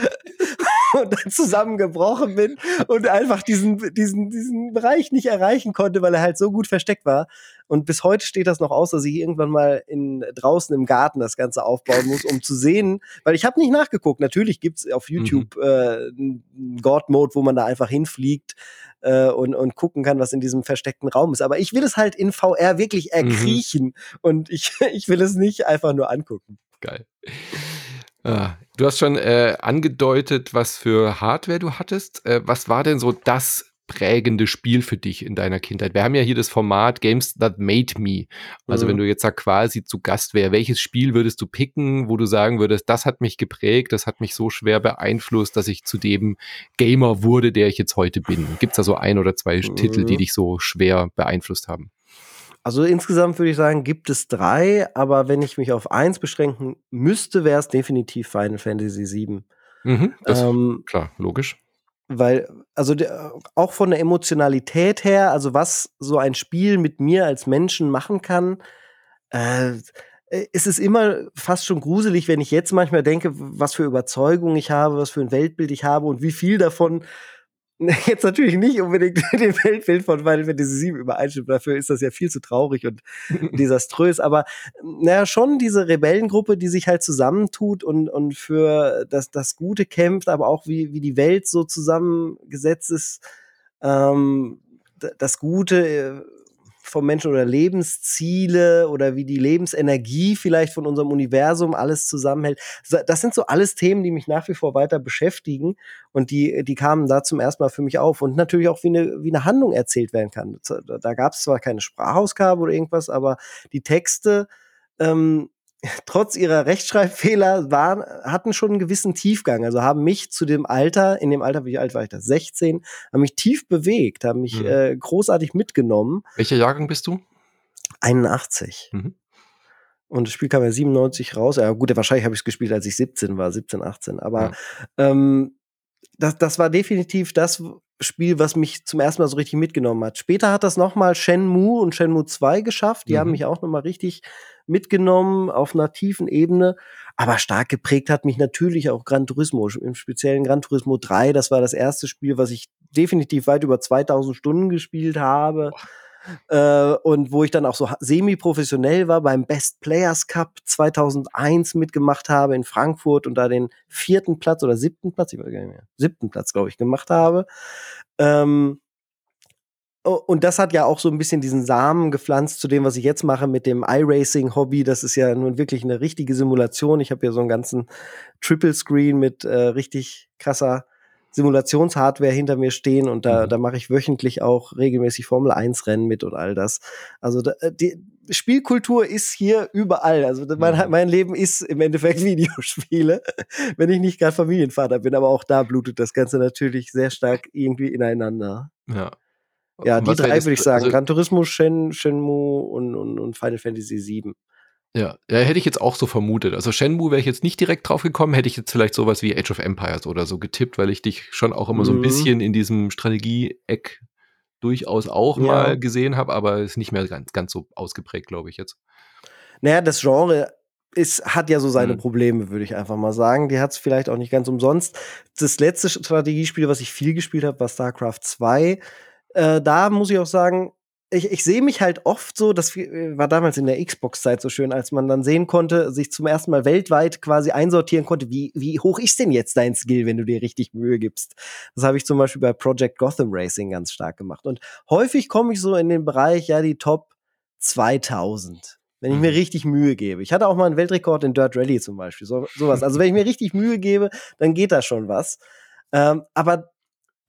und dann zusammengebrochen bin und einfach diesen, diesen, diesen Bereich nicht erreichen konnte, weil er halt so gut versteckt war. Und bis heute steht das noch aus, dass ich irgendwann mal in, draußen im Garten das Ganze aufbauen muss, um zu sehen, weil ich habe nicht nachgeguckt. Natürlich gibt's auf mhm. YouTube mhm. äh, einen God-Mode, wo man da einfach hinfliegt äh, und, und gucken kann, was in diesem versteckten Raum ist. Aber ich will es halt in VR wirklich mhm. erkriechen mhm. und ich, ich will es nicht einfach nur angucken. Geil. Ah, du hast schon äh, angedeutet, was für Hardware du hattest. Äh, was war denn so das prägende Spiel für dich in deiner Kindheit? Wir haben ja hier das Format Games That Made Me. Also mhm. wenn du jetzt da quasi zu Gast wärst, welches Spiel würdest du picken, wo du sagen würdest, das hat mich geprägt, das hat mich so schwer beeinflusst, dass ich zu dem Gamer wurde, der ich jetzt heute bin? Gibt es da so ein oder zwei mhm. Titel, die dich so schwer beeinflusst haben? Also insgesamt würde ich sagen, gibt es drei, aber wenn ich mich auf eins beschränken müsste, wäre es definitiv Final Fantasy VII. Mhm, das, ähm, klar, logisch. Weil, also auch von der Emotionalität her, also was so ein Spiel mit mir als Menschen machen kann, äh, ist es immer fast schon gruselig, wenn ich jetzt manchmal denke, was für Überzeugung ich habe, was für ein Weltbild ich habe und wie viel davon jetzt natürlich nicht unbedingt dem Weltbild von Final Fantasy VII übereinstimmt. Dafür ist das ja viel zu traurig und desaströs. Aber naja, schon diese Rebellengruppe, die sich halt zusammentut und, und für das, das Gute kämpft, aber auch wie, wie die Welt so zusammengesetzt ist. Ähm, das Gute äh, vom Menschen oder Lebensziele oder wie die Lebensenergie vielleicht von unserem Universum alles zusammenhält. Das sind so alles Themen, die mich nach wie vor weiter beschäftigen und die, die kamen da zum ersten Mal für mich auf und natürlich auch wie eine, wie eine Handlung erzählt werden kann. Da gab es zwar keine Sprachausgabe oder irgendwas, aber die Texte ähm, trotz ihrer Rechtschreibfehler waren, hatten schon einen gewissen Tiefgang. Also haben mich zu dem Alter, in dem Alter, wie alt war ich da? 16, haben mich tief bewegt, haben mich mhm. äh, großartig mitgenommen. Welcher Jahrgang bist du? 81. Mhm. Und das Spiel kam ja 97 raus. Ja, gut, wahrscheinlich habe ich es gespielt, als ich 17 war, 17, 18. Aber ja. ähm, das, das war definitiv das Spiel, was mich zum ersten Mal so richtig mitgenommen hat. Später hat das nochmal Shenmue und Shenmue 2 geschafft. Die mhm. haben mich auch nochmal richtig mitgenommen auf einer tiefen Ebene. Aber stark geprägt hat mich natürlich auch Gran Turismo, im speziellen Gran Turismo 3. Das war das erste Spiel, was ich definitiv weit über 2000 Stunden gespielt habe. Boah äh, und wo ich dann auch so semi-professionell war beim Best Players Cup 2001 mitgemacht habe in Frankfurt und da den vierten Platz oder siebten Platz, ich weiß gar nicht mehr, siebten Platz, glaube ich, gemacht habe. Ähm, und das hat ja auch so ein bisschen diesen Samen gepflanzt zu dem, was ich jetzt mache mit dem iRacing-Hobby. Das ist ja nun wirklich eine richtige Simulation. Ich habe ja so einen ganzen Triple Screen mit äh, richtig krasser Simulationshardware hinter mir stehen und da, mhm. da mache ich wöchentlich auch regelmäßig Formel 1 Rennen mit und all das. Also da, äh, die Spielkultur ist hier überall. Also mein, mhm. mein Leben ist im Endeffekt Videospiele, wenn ich nicht gerade Familienvater bin, aber auch da blutet das Ganze natürlich sehr stark irgendwie ineinander. Ja. Ja, die drei würde ich sagen. Also, Gran Turismo, Shen, Shenmue und, und, und Final Fantasy VII. Ja, ja, hätte ich jetzt auch so vermutet. Also Shenmue wäre ich jetzt nicht direkt drauf gekommen, hätte ich jetzt vielleicht sowas wie Age of Empires oder so getippt, weil ich dich schon auch immer mhm. so ein mhm. bisschen in diesem Strategie-Eck durchaus auch ja. mal gesehen habe, aber ist nicht mehr ganz, ganz so ausgeprägt, glaube ich jetzt. Naja, das Genre ist, hat ja so seine mhm. Probleme, würde ich einfach mal sagen. Die hat es vielleicht auch nicht ganz umsonst. Das letzte Strategiespiel, was ich viel gespielt habe, war StarCraft 2. Äh, da muss ich auch sagen, ich, ich sehe mich halt oft so, das äh, war damals in der Xbox-Zeit so schön, als man dann sehen konnte, sich zum ersten Mal weltweit quasi einsortieren konnte, wie, wie hoch ist denn jetzt dein Skill, wenn du dir richtig Mühe gibst. Das habe ich zum Beispiel bei Project Gotham Racing ganz stark gemacht. Und häufig komme ich so in den Bereich, ja, die Top 2000. Wenn ich mir mhm. richtig Mühe gebe. Ich hatte auch mal einen Weltrekord in Dirt Rally zum Beispiel. So, sowas. Also wenn ich mir richtig Mühe gebe, dann geht da schon was. Ähm, aber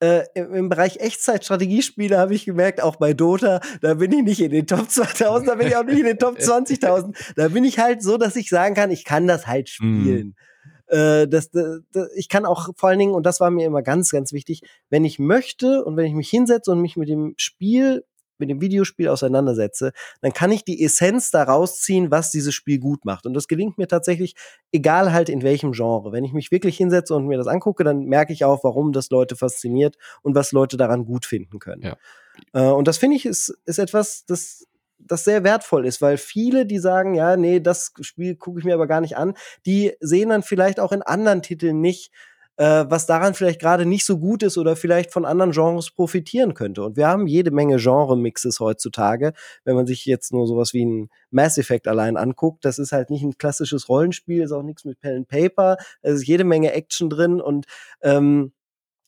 äh, im, Bereich Echtzeit-Strategiespiele habe ich gemerkt, auch bei Dota, da bin ich nicht in den Top 2000, da bin ich auch nicht in den Top 20.000. Da bin ich halt so, dass ich sagen kann, ich kann das halt mhm. spielen. Äh, das, das, das, ich kann auch vor allen Dingen, und das war mir immer ganz, ganz wichtig, wenn ich möchte und wenn ich mich hinsetze und mich mit dem Spiel mit dem Videospiel auseinandersetze, dann kann ich die Essenz daraus ziehen, was dieses Spiel gut macht. Und das gelingt mir tatsächlich, egal halt in welchem Genre. Wenn ich mich wirklich hinsetze und mir das angucke, dann merke ich auch, warum das Leute fasziniert und was Leute daran gut finden können. Ja. Äh, und das finde ich ist, ist etwas, das das sehr wertvoll ist, weil viele, die sagen, ja, nee, das Spiel gucke ich mir aber gar nicht an, die sehen dann vielleicht auch in anderen Titeln nicht, äh, was daran vielleicht gerade nicht so gut ist oder vielleicht von anderen Genres profitieren könnte. Und wir haben jede Menge Genre-Mixes heutzutage. Wenn man sich jetzt nur sowas wie ein Mass Effect allein anguckt, das ist halt nicht ein klassisches Rollenspiel, ist auch nichts mit Pen and Paper, es ist jede Menge Action drin und ähm,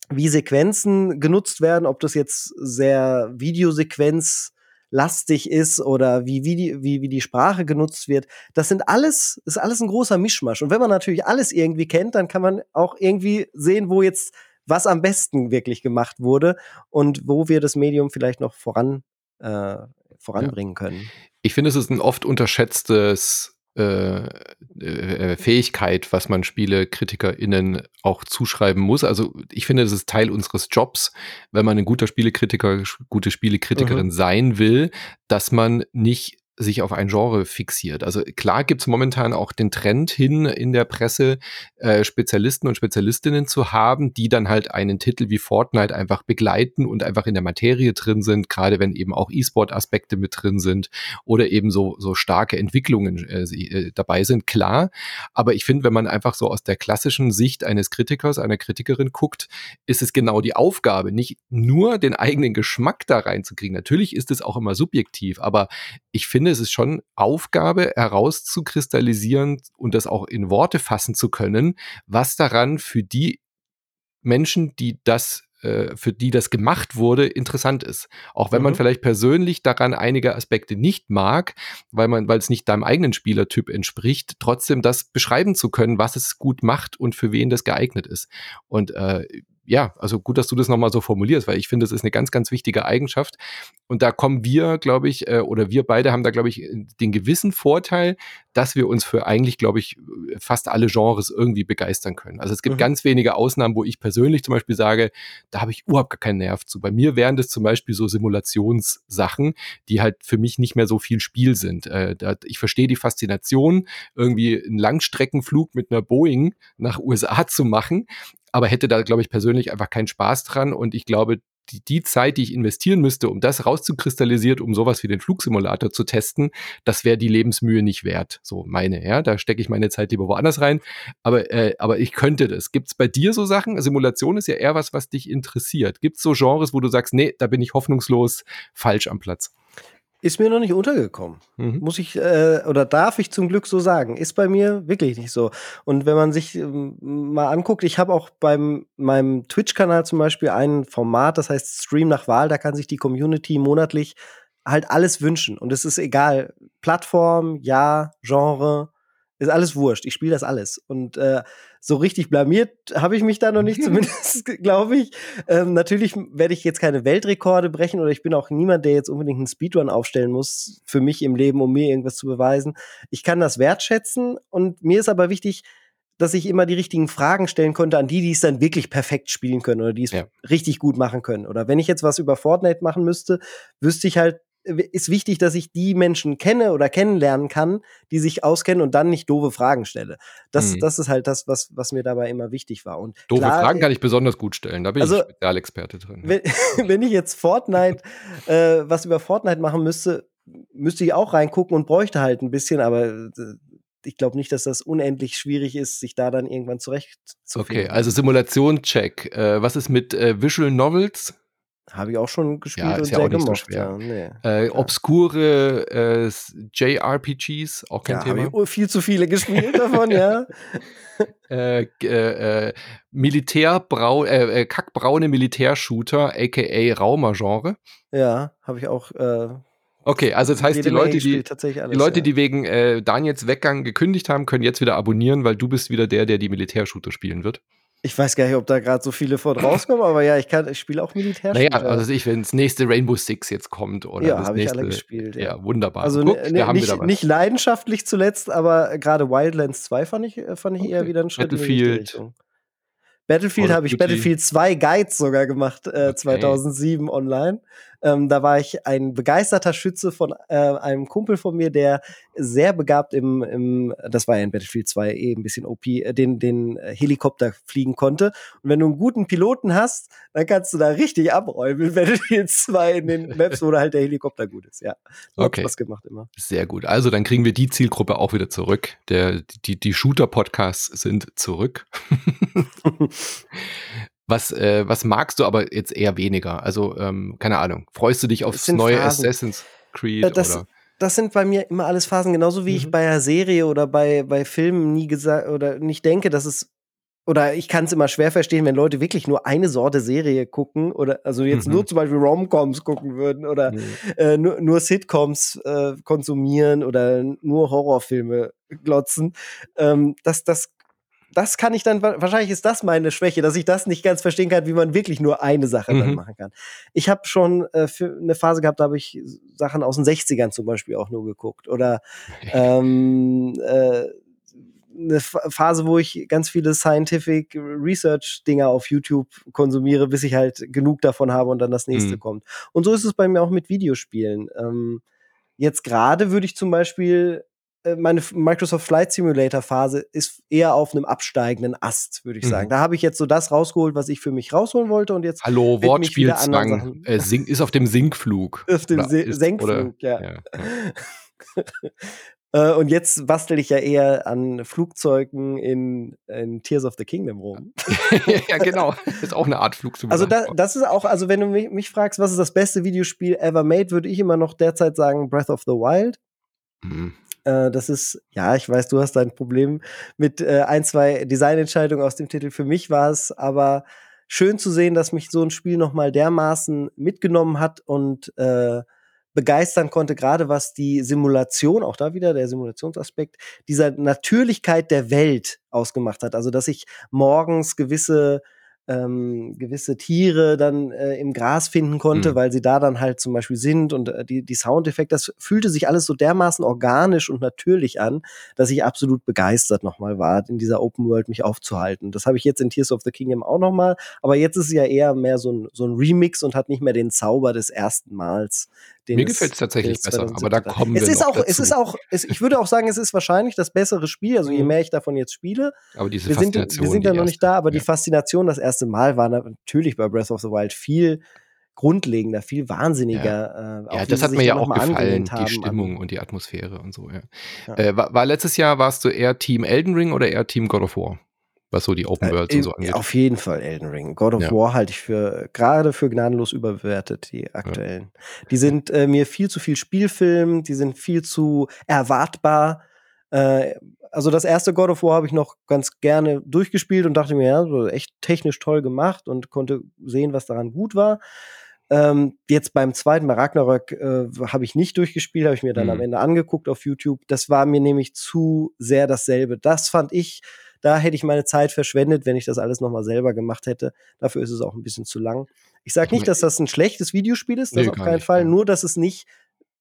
wie Sequenzen genutzt werden, ob das jetzt sehr Videosequenz lastig ist oder wie, wie, die, wie, wie die Sprache genutzt wird. Das sind alles, ist alles ein großer Mischmasch. Und wenn man natürlich alles irgendwie kennt, dann kann man auch irgendwie sehen, wo jetzt was am besten wirklich gemacht wurde und wo wir das Medium vielleicht noch voran, äh, voranbringen können. Ich finde, es ist ein oft unterschätztes Fähigkeit, was man SpielekritikerInnen auch zuschreiben muss. Also ich finde, das ist Teil unseres Jobs, wenn man ein guter Spielekritiker, gute Spielekritikerin mhm. sein will, dass man nicht sich auf ein Genre fixiert. Also klar gibt es momentan auch den Trend hin in der Presse, äh, Spezialisten und Spezialistinnen zu haben, die dann halt einen Titel wie Fortnite einfach begleiten und einfach in der Materie drin sind, gerade wenn eben auch E-Sport-Aspekte mit drin sind oder eben so, so starke Entwicklungen äh, äh dabei sind, klar. Aber ich finde, wenn man einfach so aus der klassischen Sicht eines Kritikers, einer Kritikerin guckt, ist es genau die Aufgabe, nicht nur den eigenen Geschmack da reinzukriegen. Natürlich ist es auch immer subjektiv, aber ich finde, es ist schon Aufgabe herauszukristallisieren und das auch in Worte fassen zu können, was daran für die Menschen, die das äh, für die das gemacht wurde, interessant ist. Auch wenn mhm. man vielleicht persönlich daran einige Aspekte nicht mag, weil man, weil es nicht deinem eigenen Spielertyp entspricht, trotzdem das beschreiben zu können, was es gut macht und für wen das geeignet ist. Und äh, ja, also gut, dass du das nochmal so formulierst, weil ich finde, das ist eine ganz, ganz wichtige Eigenschaft. Und da kommen wir, glaube ich, äh, oder wir beide haben da, glaube ich, den gewissen Vorteil, dass wir uns für eigentlich, glaube ich, fast alle Genres irgendwie begeistern können. Also es gibt mhm. ganz wenige Ausnahmen, wo ich persönlich zum Beispiel sage, da habe ich überhaupt gar keinen Nerv zu. Bei mir wären das zum Beispiel so Simulationssachen, die halt für mich nicht mehr so viel Spiel sind. Äh, da, ich verstehe die Faszination, irgendwie einen Langstreckenflug mit einer Boeing nach USA zu machen, aber hätte da, glaube ich, persönlich einfach keinen Spaß dran. Und ich glaube, die, die Zeit, die ich investieren müsste, um das rauszukristallisieren, um sowas wie den Flugsimulator zu testen, das wäre die Lebensmühe nicht wert. So meine, ja. Da stecke ich meine Zeit lieber woanders rein. Aber, äh, aber ich könnte das. Gibt es bei dir so Sachen? Simulation ist ja eher was, was dich interessiert. Gibt es so Genres, wo du sagst, nee, da bin ich hoffnungslos falsch am Platz? Ist mir noch nicht untergekommen. Mhm. Muss ich äh, oder darf ich zum Glück so sagen. Ist bei mir wirklich nicht so. Und wenn man sich ähm, mal anguckt, ich habe auch beim meinem Twitch-Kanal zum Beispiel ein Format, das heißt Stream nach Wahl, da kann sich die Community monatlich halt alles wünschen. Und es ist egal. Plattform, ja, Genre, ist alles wurscht. Ich spiele das alles. Und äh, so richtig blamiert habe ich mich da noch nicht, zumindest, glaube ich. Ähm, natürlich werde ich jetzt keine Weltrekorde brechen oder ich bin auch niemand, der jetzt unbedingt einen Speedrun aufstellen muss für mich im Leben, um mir irgendwas zu beweisen. Ich kann das wertschätzen und mir ist aber wichtig, dass ich immer die richtigen Fragen stellen konnte an die, die es dann wirklich perfekt spielen können oder die es ja. richtig gut machen können. Oder wenn ich jetzt was über Fortnite machen müsste, wüsste ich halt, ist wichtig, dass ich die Menschen kenne oder kennenlernen kann, die sich auskennen und dann nicht doofe Fragen stelle. Das, mhm. das ist halt das, was, was mir dabei immer wichtig war. Und doofe klar, Fragen kann ich besonders gut stellen. Da bin also, ich Spezialexperte drin. Wenn, wenn ich jetzt Fortnite, äh, was über Fortnite machen müsste, müsste ich auch reingucken und bräuchte halt ein bisschen, aber äh, ich glaube nicht, dass das unendlich schwierig ist, sich da dann irgendwann zurechtzufinden. Okay, also Simulation-Check. Äh, was ist mit äh, Visual Novels? Habe ich auch schon gespielt ja, und ja sehr gemocht. So ja, nee. äh, obskure äh, JRPGs, auch kein ja, Thema. Ich viel zu viele gespielt davon, ja. äh, äh, Militärbrau, äh, äh, kackbraune Militärshooter, aka Raumer-Genre. Ja, habe ich auch. Äh, okay, also das heißt, die Leute, die, alles, die Leute, ja. die wegen äh, Daniels Weggang gekündigt haben, können jetzt wieder abonnieren, weil du bist wieder der, der die Militärshooter spielen wird. Ich weiß gar nicht, ob da gerade so viele von rauskommen, aber ja, ich kann, ich spiele auch Militärshooter. Naja, also ich, wenn das nächste Rainbow Six jetzt kommt oder ja, das habe ich nächste, alle gespielt. Ja, ja wunderbar. Also Guck, ne, haben nicht, nicht leidenschaftlich zuletzt, aber gerade Wildlands 2 fand ich, äh, fand ich eher Okay. wieder einen Schritt in die Battlefield. Richtung. Battlefield habe ich. Battlefield 2 Guides sogar gemacht, äh, Okay. 2007 online. Ähm, da war ich ein begeisterter Schütze von äh, einem Kumpel von mir, der sehr begabt im, im das war ja in Battlefield 2 eh ein bisschen OP, äh, den, den äh, Helikopter fliegen konnte. Und wenn du einen guten Piloten hast, dann kannst du da richtig abräumen in Battlefield 2 in den Maps, wo da halt der Helikopter gut ist. Ja, Okay. Spaß gemacht immer. Sehr gut. Also dann kriegen wir die Zielgruppe auch wieder zurück. Der, die, die Shooter-Podcasts sind zurück. was, äh, was magst du aber jetzt eher weniger? Also, ähm, keine Ahnung. Freust du dich aufs neue Phasen. Assassin's Creed Äh, das, oder? das sind bei mir immer alles Phasen, genauso wie ich Mhm. bei einer Serie oder bei, bei Filmen nie gesagt oder nicht denke, dass es oder ich kann es immer schwer verstehen, wenn Leute wirklich nur eine Sorte Serie gucken oder also jetzt Mhm. nur zum Beispiel Romcoms gucken würden oder Mhm. äh, nur, nur Sitcoms äh, konsumieren oder nur Horrorfilme glotzen. Ähm, das, das, das kann ich dann, wa- wahrscheinlich ist das meine Schwäche, dass ich das nicht ganz verstehen kann, wie man wirklich nur eine Sache dann Mhm. machen kann. Ich habe schon äh, für eine Phase gehabt, da habe ich Sachen aus den 60ern zum Beispiel auch nur geguckt. Oder ähm, äh, eine Ph- Phase, wo ich ganz viele Scientific Research Dinger auf YouTube konsumiere, bis ich halt genug davon habe und dann das nächste Mhm. kommt. Und so ist es bei mir auch mit Videospielen. Ähm, jetzt gerade würde ich zum Beispiel meine F- Microsoft Flight Simulator Phase ist eher auf einem absteigenden Ast, würde ich Mhm. sagen. Da habe ich jetzt so das rausgeholt, was ich für mich rausholen wollte und jetzt Hallo, Wortspielzwang. Äh, sink, ist auf dem Sinkflug. Auf dem Se Senkflug, oder- ja. ja, Äh, und jetzt bastel ich ja eher an Flugzeugen in, in Tears of the Kingdom rum. ja, genau. Ist auch eine Art Flugsimulator. Also da, das ist auch, also wenn du mich, mich fragst, was ist das beste Videospiel ever made, würde ich immer noch derzeit sagen Breath of the Wild. Mhm. Äh, das ist, ja, ich weiß, du hast dein Problem mit äh, ein, zwei Designentscheidungen aus dem Titel. Für mich war es aber schön zu sehen, dass mich so ein Spiel noch mal dermaßen mitgenommen hat und äh, begeistern konnte, gerade was die Simulation, auch da wieder der Simulationsaspekt, dieser Natürlichkeit der Welt ausgemacht hat. Also, dass ich morgens gewisse ähm, gewisse Tiere dann äh, im Gras finden konnte, Mhm. weil sie da dann halt zum Beispiel sind und äh, die, die Soundeffekte, das fühlte sich alles so dermaßen organisch und natürlich an, dass ich absolut begeistert nochmal war, in dieser Open World mich aufzuhalten. Das habe ich jetzt in Tears of the Kingdom auch nochmal, aber jetzt ist es ja eher mehr so ein, so ein Remix und hat nicht mehr den Zauber des ersten Mals. Mir es- gefällt es tatsächlich es besser, aber da 2017 kommen es wir ist noch auch, Es dazu. ist auch, es, ich würde auch sagen, es ist wahrscheinlich das bessere Spiel, also je Mhm. mehr ich davon jetzt spiele, Aber diese wir sind, Faszination. wir sind ja die noch nicht da, aber die Ja. Faszination das erste Mal war natürlich bei Breath of the Wild viel grundlegender, viel wahnsinniger. Äh, Ja, wie das hat mir ja auch gefallen, die Stimmung und die Atmosphäre und so, ja. Ja. Äh, war, war letztes Jahr, warst du eher Team Elden Ring oder eher Team God of War? Was so die Open Worlds Äh, und so angeht. Auf jeden Fall Elden Ring. God of Ja. War halte ich für gerade für gnadenlos überbewertet, die aktuellen. Die sind äh, mir viel zu viel Spielfilm, die sind viel zu erwartbar. Äh, also das erste God of War habe ich noch ganz gerne durchgespielt und dachte mir, ja, so echt technisch toll gemacht und konnte sehen, was daran gut war. Ähm, jetzt beim zweiten, bei Ragnarök, äh, habe ich nicht durchgespielt, habe ich mir dann Mhm. am Ende angeguckt auf YouTube. Das war mir nämlich zu sehr dasselbe. Das fand ich, da hätte ich meine Zeit verschwendet, wenn ich das alles nochmal selber gemacht hätte. Dafür ist es auch ein bisschen zu lang. Ich sage Ich nicht, dass das ein schlechtes Videospiel ist, das Nee, auf keinen nicht, Fall. ja. Nur, dass es nicht,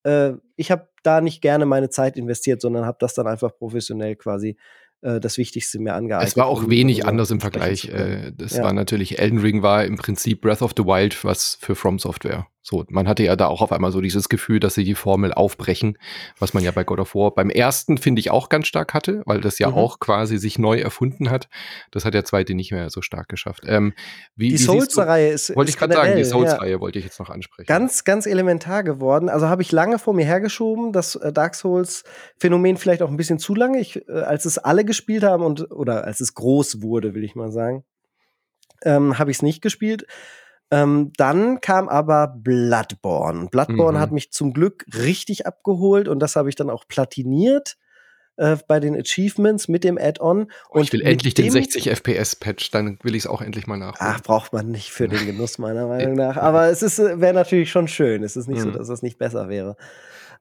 äh, ich habe da nicht gerne meine Zeit investiert, sondern habe das dann einfach professionell quasi äh, das Wichtigste mir angeeignet. Es war auch wenig darüber anders im Vergleich. Äh, das Ja. war natürlich, Elden Ring war im Prinzip Breath of the Wild, was für From Software. So, man hatte ja da auch auf einmal so dieses Gefühl, dass sie die Formel aufbrechen, was man ja bei God of War beim ersten, finde ich, auch ganz stark hatte, weil das ja Mhm. auch quasi sich neu erfunden hat. Das hat der zweite nicht mehr so stark geschafft. Ähm, wie, Die Souls-Reihe ist, Wollte ist ich gerade sagen, die generell, ja, Souls-Reihe wollte ich jetzt noch ansprechen. ganz, ganz elementar geworden. Also habe ich lange vor mir hergeschoben, das äh, Dark Souls-Phänomen vielleicht auch ein bisschen zu lange. Ich, äh, als es alle gespielt haben und oder als es groß wurde, will ich mal sagen, ähm, habe ich es nicht gespielt. Ähm, dann kam aber Bloodborne. Bloodborne Mhm. hat mich zum Glück richtig abgeholt und das habe ich dann auch platiniert äh, bei den Achievements mit dem Add-on. Oh, ich will endlich den dem- 60 FPS-Patch, dann will ich es auch endlich mal nachholen. Ach, braucht man nicht für den Genuss, meiner Meinung nach. Aber es äh, wäre natürlich schon schön. Es ist nicht so, Mhm. dass das nicht besser wäre.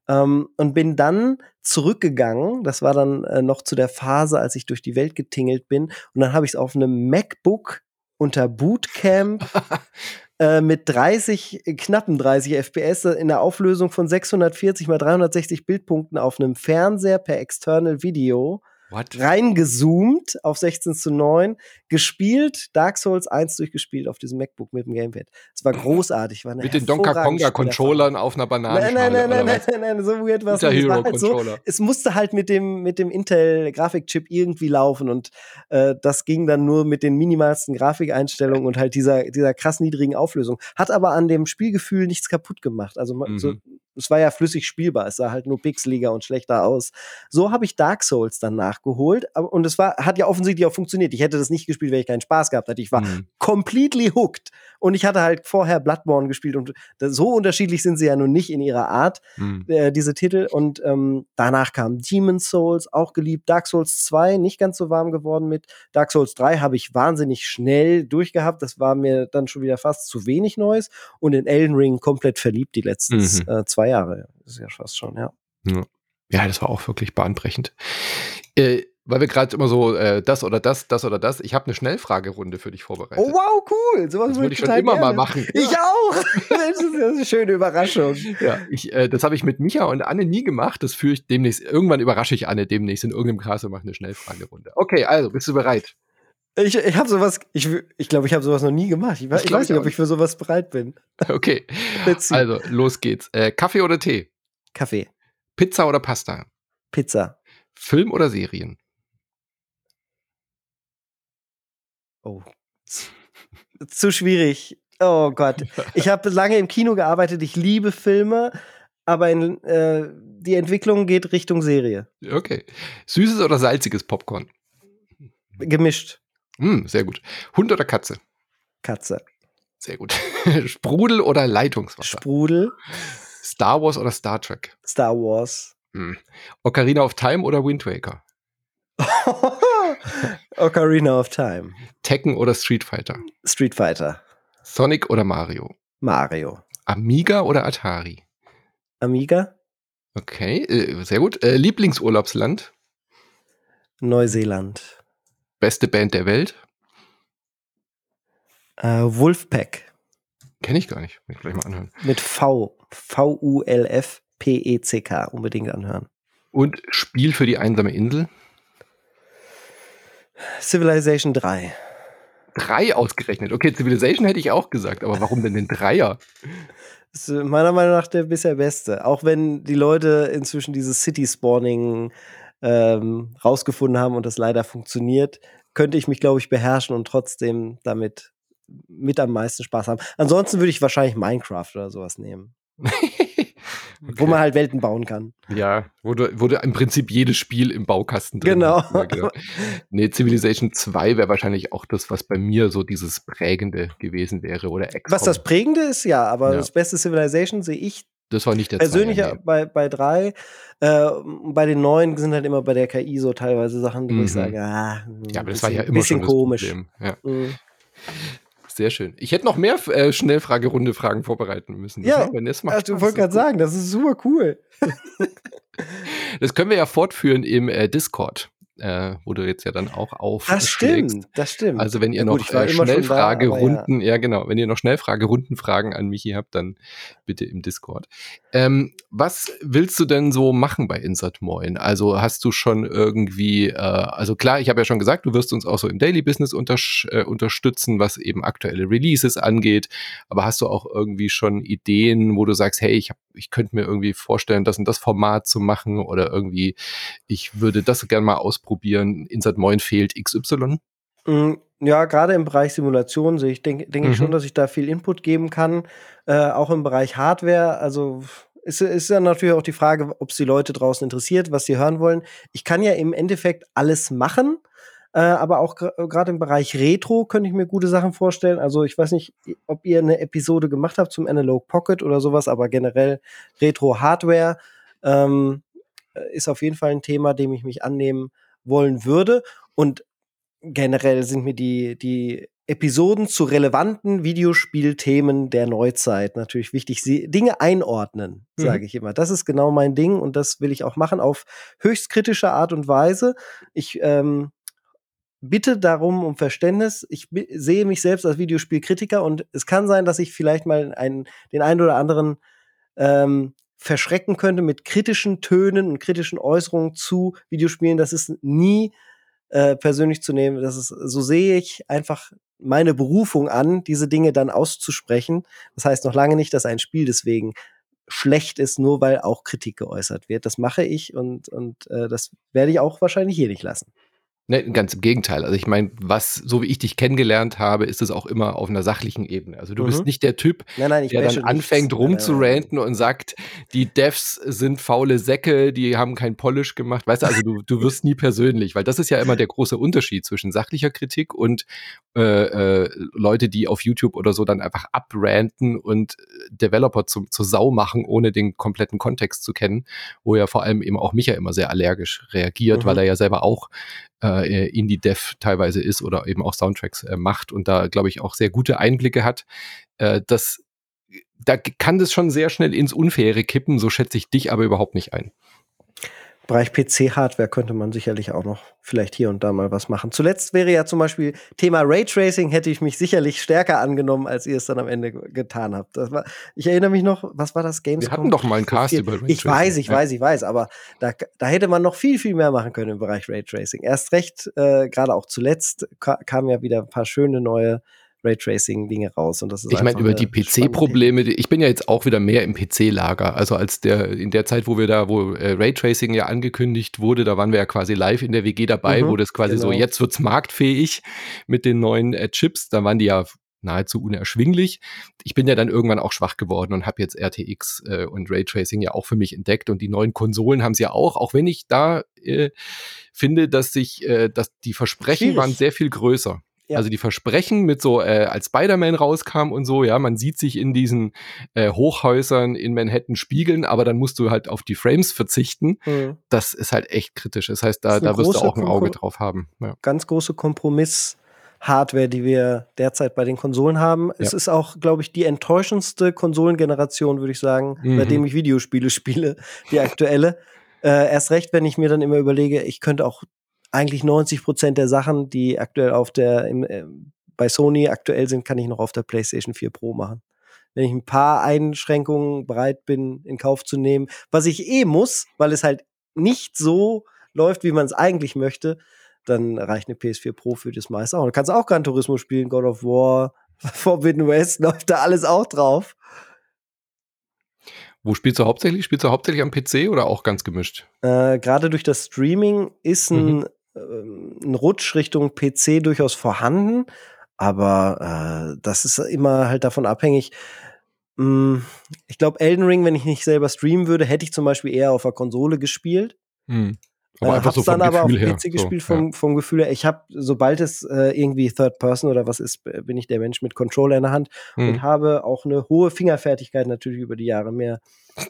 Ähm, und bin dann zurückgegangen. Das war dann äh, noch zu der Phase, als ich durch die Welt getingelt bin. Und dann habe ich es auf einem MacBook unter Bootcamp äh, mit 30, knappen 30 FPS in der Auflösung von 640 mal 360 Bildpunkten auf einem Fernseher per External Video What? reingezoomt auf 16 zu 9, gespielt, Dark Souls 1 durchgespielt auf diesem MacBook mit dem Gamepad. Es war großartig. War mit den Donkey Konga Controllern auf einer Banane. Nein, nein, nein, nein, nein, nein, nein, so weird war es nicht. Halt so, es musste halt mit dem, mit dem Intel-Grafikchip irgendwie laufen und äh, das ging dann nur mit den minimalsten Grafikeinstellungen und halt dieser, dieser krass niedrigen Auflösung. Hat aber an dem Spielgefühl nichts kaputt gemacht. Also mhm. so, es war ja flüssig spielbar, es sah halt nur pixeliger und schlechter aus. So habe ich Dark Souls dann nachgeholt und es war, hat ja offensichtlich auch funktioniert. Ich hätte das nicht gespielt, wenn ich keinen Spaß gehabt hätte. Ich war mhm. completely hooked und ich hatte halt vorher Bloodborne gespielt und so unterschiedlich sind sie ja nun nicht in ihrer Art, mhm. äh, diese Titel. Und ähm, danach kam Demon's Souls, auch geliebt. Dark Souls 2, nicht ganz so warm geworden mit. Dark Souls 3 habe ich wahnsinnig schnell durchgehabt. Das war mir dann schon wieder fast zu wenig Neues. Und in Elden Ring komplett verliebt die letzten mhm. äh, zwei Jahre. Das ist ja fast schon, ja. Ja, ja das war auch wirklich bahnbrechend. Äh, weil wir gerade immer so äh, das oder das, das oder das. Ich habe eine Schnellfragerunde für dich vorbereitet. Oh wow, cool. Sowas das würde ich schon immer gerne. mal machen. Ich auch. das ist eine schöne Überraschung. Ja, ich, äh, das habe ich mit Micha und Anne nie gemacht. Das führe ich demnächst. Irgendwann überrasche ichNe demnächst in irgendeinem Kreis und mache eine Schnellfragerunde. Okay, also bist du bereit? Ich, ich habe sowas, ich glaube, ich, glaub, ich habe sowas noch nie gemacht. Ich, weiß, ich weiß nicht, ob ich für sowas bereit bin. Okay. also, los geht's. Äh, Kaffee oder Tee? Kaffee. Pizza oder Pasta? Pizza. Film oder Serien? Oh. Zu schwierig. Oh Gott. Ich habe lange im Kino gearbeitet. Ich liebe Filme, aber in, äh, die Entwicklung geht Richtung Serie. Okay. Süßes oder salziges Popcorn? Gemischt. Mm, sehr gut. Hund oder Katze? Katze. Sehr gut. Sprudel oder Leitungswasser? Sprudel. Star Wars oder Star Trek? Star Wars. Hm. Ocarina of Time oder Wind Waker? Ocarina of Time. Tekken oder Street Fighter? Street Fighter. Sonic oder Mario? Mario. Amiga oder Atari? Amiga. Okay, äh, sehr gut. Äh, Lieblingsurlaubsland? Neuseeland. Beste Band der Welt? Äh, Wolfpack. Kenne ich gar nicht. Will ich gleich mal anhören. Mit V. V-U-L-F-P-E-C-K. Unbedingt anhören. Und Spiel für die einsame Insel? Civilization 3. Drei ausgerechnet. Okay, Civilization hätte ich auch gesagt, aber warum denn den Dreier? Das ist meiner Meinung nach der bisher beste. Auch wenn die Leute inzwischen dieses City-Spawning ähm, rausgefunden haben und das leider funktioniert, könnte ich mich, glaube ich, beherrschen und trotzdem damit mit am meisten Spaß haben. Ansonsten würde ich wahrscheinlich Minecraft oder sowas nehmen. Okay. Wo man halt Welten bauen kann. Ja, wo du, wo du im Prinzip jedes Spiel im Baukasten drin genau. Ja, genau. Nee, Civilization 2 wäre wahrscheinlich auch das, was bei mir so dieses Prägende gewesen wäre. Oder XCOM. Was das Prägende ist, ja, aber ja. das beste Civilization sehe ich das war nicht der Persönlich Zweier, nee. bei, bei drei. Äh, bei den neuen sind halt immer bei der KI so teilweise Sachen, wo mhm. ich sage, ah, ja, aber das war ja immer bisschen schon komisch. Ja. Mhm. Sehr schön. Ich hätte noch mehr äh, Schnellfragerunde-Fragen vorbereiten müssen. Das ja, das macht du wolltest gerade sagen, das ist super cool. das können wir ja fortführen im äh, Discord äh, wo du jetzt ja dann auch auf. Das stimmt, das stimmt. Also wenn ihr ja, gut, noch äh, Schnellfragerunden, ja. ja. genau, wenn ihr noch Schnellfragerundenfragen an Michi habt, dann bitte im Discord. Ähm, was willst du denn so machen bei Insert Moin? Also hast du schon irgendwie, äh, also klar, ich habe ja schon gesagt, du wirst uns auch so im Daily Business äh, unterstützen, was eben aktuelle Releases angeht. Aber hast du auch irgendwie schon Ideen, wo du sagst, hey, ich, hab, ich könnte mir irgendwie vorstellen, das und das Format zu machen oder irgendwie, ich würde das gerne mal ausprobieren ausprobieren, Insert Moin fehlt XY? Mm, ja, gerade im Bereich Simulation sehe ich, denke denk mhm. ich schon, mhm. dass ich da viel Input geben kann. Äh, auch im Bereich Hardware. Also ist, ist ja natürlich auch die Frage, ob es die Leute draußen interessiert, was sie hören wollen. Ich kann ja im Endeffekt alles machen. Äh, aber auch gerade im Bereich Retro könnte ich mir gute Sachen vorstellen. Also ich weiß nicht, ob ihr eine Episode gemacht habt zum Analog Pocket oder sowas, aber generell Retro-Hardware ähm, ist auf jeden Fall ein Thema, dem ich mich annehmen wollen würde. Und generell sind mir die, die Episoden zu relevanten Videospielthemen der Neuzeit. Natürlich wichtig, sie Dinge einordnen, sage mhm. ich immer. Das ist genau mein Ding und das will ich auch machen auf höchst kritische Art und Weise. Ich ähm, bitte darum um Verständnis. Ich sehe mich selbst als Videospielkritiker und es kann sein, dass ich vielleicht mal einen, den einen oder anderen ähm, verschrecken könnte mit kritischen Tönen und kritischen Äußerungen zu Videospielen. Das ist nie äh, persönlich zu nehmen. Das ist, so sehe ich einfach meine Berufung an, diese Dinge dann auszusprechen. Das heißt noch lange nicht, dass ein Spiel deswegen schlecht ist, nur weil auch Kritik geäußert wird. Das mache ich und, und äh, das werde ich auch wahrscheinlich hier nicht lassen. Ne, ganz im Gegenteil. Also ich meine, was, so wie ich dich kennengelernt habe, ist es auch immer auf einer sachlichen Ebene. Also du mhm. bist nicht der Typ, nein, nein, der dann anfängt rumzuranten und sagt, die Devs sind faule Säcke, die haben kein Polish gemacht. Weißt du, also du, du wirst nie persönlich, weil das ist ja immer der große Unterschied zwischen sachlicher Kritik und äh, äh, Leute, die auf YouTube oder so dann einfach abranten und Developer zum, zur Sau machen, ohne den kompletten Kontext zu kennen, wo ja vor allem eben auch Micha immer sehr allergisch reagiert, mhm. weil er ja selber auch äh, Indie-Dev teilweise ist oder eben auch Soundtracks äh, macht und da, glaube ich, auch sehr gute Einblicke hat. Äh, das, da kann das schon sehr schnell ins Unfaire kippen, so schätze ich dich aber überhaupt nicht ein. Bereich PC-Hardware könnte man sicherlich auch noch vielleicht hier und da mal was machen. Zuletzt wäre ja zum Beispiel Thema Raytracing, hätte ich mich sicherlich stärker angenommen, als ihr es dann am Ende getan habt. War, ich erinnere mich noch, was war das Gamescom? Wir hatten doch mal einen Cast über Raytracing. Ich weiß, ich ja. weiß, ich weiß, aber da, da hätte man noch viel, viel mehr machen können im Bereich Raytracing. Erst recht, äh, gerade auch zuletzt kamen ja wieder ein paar schöne neue Raytracing-Dinge raus. Und das ist ich meine, über die PC-Probleme, ich bin ja jetzt auch wieder mehr im PC-Lager. Also als der, in der Zeit, wo wir da, wo äh, Raytracing ja angekündigt wurde, da waren wir ja quasi live in der WG dabei, mhm, wo das quasi genau. so, jetzt wird's marktfähig mit den neuen äh, Chips. Da waren die ja nahezu unerschwinglich. Ich bin ja dann irgendwann auch schwach geworden und habe jetzt RTX äh, und Raytracing ja auch für mich entdeckt und die neuen Konsolen haben sie ja auch, auch wenn ich da äh, finde, dass sich, äh, dass die Versprechen Schwierig. waren sehr viel größer. Ja. Also die Versprechen mit so, äh, als Spider-Man rauskam und so, ja, man sieht sich in diesen äh, Hochhäusern in Manhattan spiegeln, aber dann musst du halt auf die Frames verzichten. Mhm. Das ist halt echt kritisch. Das heißt, da, das da wirst du auch ein Auge drauf haben. Ja. Ganz große Kompromiss. Hardware, die wir derzeit bei den Konsolen haben. Ja. Es ist auch, glaube ich, die enttäuschendste Konsolengeneration, würde ich sagen, mhm. seitdem ich Videospiele spiele, die aktuelle. Äh, erst recht, wenn ich mir dann immer überlege, ich könnte auch eigentlich 90 Prozent der Sachen, die aktuell auf der, im, äh, bei Sony aktuell sind, kann ich noch auf der PlayStation 4 Pro machen. Wenn ich ein paar Einschränkungen bereit bin, in Kauf zu nehmen, was ich eh muss, weil es halt nicht so läuft, wie man es eigentlich möchte, dann reicht eine PS4 Pro für das meiste auch. Du kannst auch Gran Turismo spielen, God of War, Forbidden West, läuft da alles auch drauf. Wo spielst du hauptsächlich? Spielst du hauptsächlich am PC oder auch ganz gemischt? Äh, Gerade durch das Streaming ist ein mhm. Ähm, ein Rutsch Richtung PC durchaus vorhanden, aber äh, das ist immer halt davon abhängig. Mh, hm, ich glaube, Elden Ring, wenn ich nicht selber streamen würde, hätte ich zum Beispiel eher auf der Konsole gespielt. Mhm. Aber äh, einfach so dann aber Gefühl auf PC her. gespielt so, vom, ja. vom Gefühl her. Ich habe, sobald es äh, irgendwie Third Person oder was ist, bin ich der Mensch mit Controller in der Hand mhm. und habe auch eine hohe Fingerfertigkeit natürlich über die Jahre mehr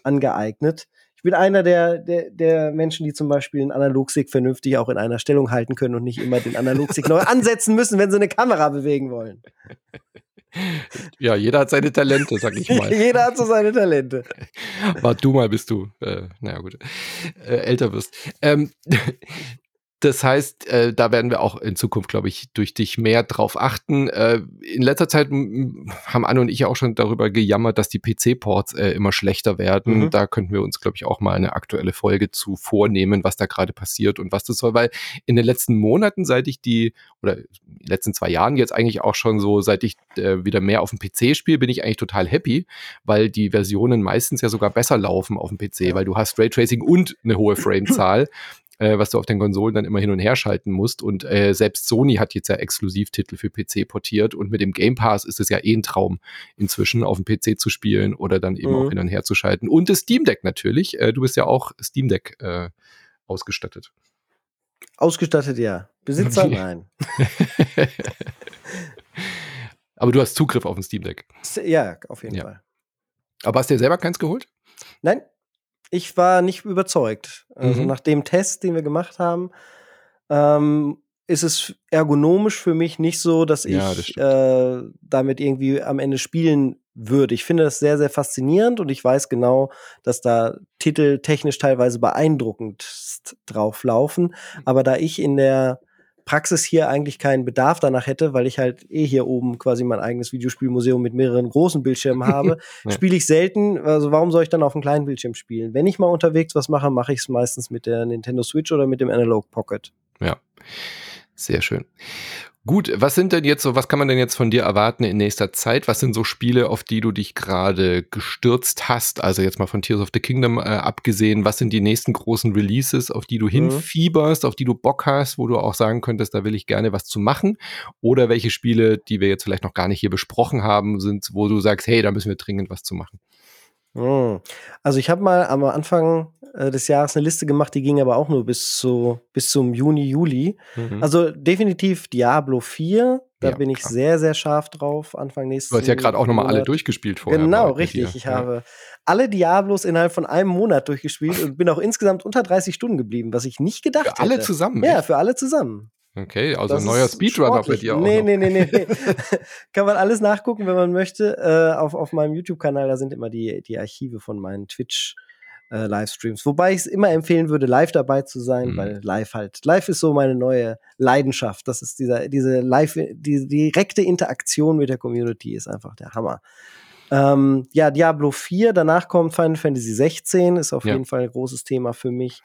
angeeignet ich bin einer der, der, der Menschen, die zum Beispiel einen Analogstick vernünftig auch in einer Stellung halten können und nicht immer den Analogstick neu ansetzen müssen, wenn sie eine Kamera bewegen wollen. Ja, jeder hat seine Talente, sag ich mal. jeder hat so seine Talente. Wart du mal, bis du, äh, naja gut, äh, älter wirst. Ähm, das heißt, äh, da werden wir auch in Zukunft, glaube ich, durch dich mehr drauf achten. Äh, in letzter Zeit haben Anne und ich auch schon darüber gejammert, dass die PC-Ports äh, immer schlechter werden. Mhm. Da könnten wir uns, glaube ich, auch mal eine aktuelle Folge zu vornehmen, was da gerade passiert und was das soll. Weil in den letzten Monaten, seit ich die, oder in den letzten zwei Jahren jetzt eigentlich auch schon so, seit ich äh, wieder mehr auf dem PC spiele, bin ich eigentlich total happy, weil die Versionen meistens ja sogar besser laufen auf dem PC, weil du hast Raytracing und eine hohe Framezahl äh, was du auf den Konsolen dann immer hin und her schalten musst. Und äh, selbst Sony hat jetzt ja Exklusivtitel für PC portiert und mit dem Game Pass ist es ja eh ein Traum, inzwischen auf dem PC zu spielen oder dann eben mhm. auch hin und her zu schalten. Und das Steam Deck natürlich. Äh, du bist ja auch Steam Deck äh, ausgestattet. Ausgestattet, ja. Besitzer, okay. nein. Aber du hast Zugriff auf ein Steam Deck. Ja, auf jeden ja. Fall. Aber hast du dir selber keins geholt? Nein, ich war nicht überzeugt. Also mhm. nach dem Test, den wir gemacht haben, ähm, ist es ergonomisch für mich nicht so, dass Ja, ich das äh, damit irgendwie am Ende spielen würde. Ich finde das sehr, sehr faszinierend und ich weiß genau, dass da Titel technisch teilweise beeindruckend drauflaufen. Aber da ich in der Praxis hier eigentlich keinen Bedarf danach hätte, weil ich halt eh hier oben quasi mein eigenes Videospielmuseum mit mehreren großen Bildschirmen habe, Ja. spiele ich selten. Also warum soll ich dann auf einem kleinen Bildschirm spielen? Wenn ich mal unterwegs was mache, mache ich es meistens mit der Nintendo Switch oder mit dem Analog Pocket. Ja, sehr schön. Gut, was sind denn jetzt so, was kann man denn jetzt von dir erwarten in nächster Zeit? Was sind so Spiele, auf die du dich gerade gestürzt hast? Also jetzt mal von Tears of the Kingdom äh, abgesehen, was sind die nächsten großen Releases, auf die du hinfieberst, auf die du Bock hast, wo du auch sagen könntest, da will ich gerne was zu machen? Oder welche Spiele, die wir jetzt vielleicht noch gar nicht hier besprochen haben, sind, wo du sagst, hey, da müssen wir dringend was zu machen? Hm. Also ich habe mal am Anfang äh, des Jahres eine Liste gemacht, die ging aber auch nur bis zu bis zum Juni, Juli. Mhm. Also definitiv Diablo 4, da Ja, bin ich klar. sehr, sehr scharf drauf, Anfang nächsten Du hast ja gerade auch nochmal alle durchgespielt vorher. Genau, richtig. Ich Ja. habe alle Diablos innerhalb von einem Monat durchgespielt und bin auch insgesamt unter 30 Stunden geblieben, was ich nicht gedacht Für alle hätte. zusammen. Ja, für alle zusammen. Okay, also Das ein neuer Speedrunner bei dir auch. Nee, noch. nee, nee, nee. Kann man alles nachgucken, wenn man möchte. Äh, auf, auf meinem YouTube-Kanal, da sind immer die, die Archive von meinen Twitch- äh. Wobei ich es immer empfehlen würde, live dabei zu sein, Mhm. weil live halt, live ist so meine neue Leidenschaft. Das ist dieser, diese live, die direkte Interaktion mit der Community ist einfach der Hammer. Ähm, ja, Diablo 4, danach kommt Final Fantasy 16, ist auf Ja. jeden Fall ein großes Thema für mich.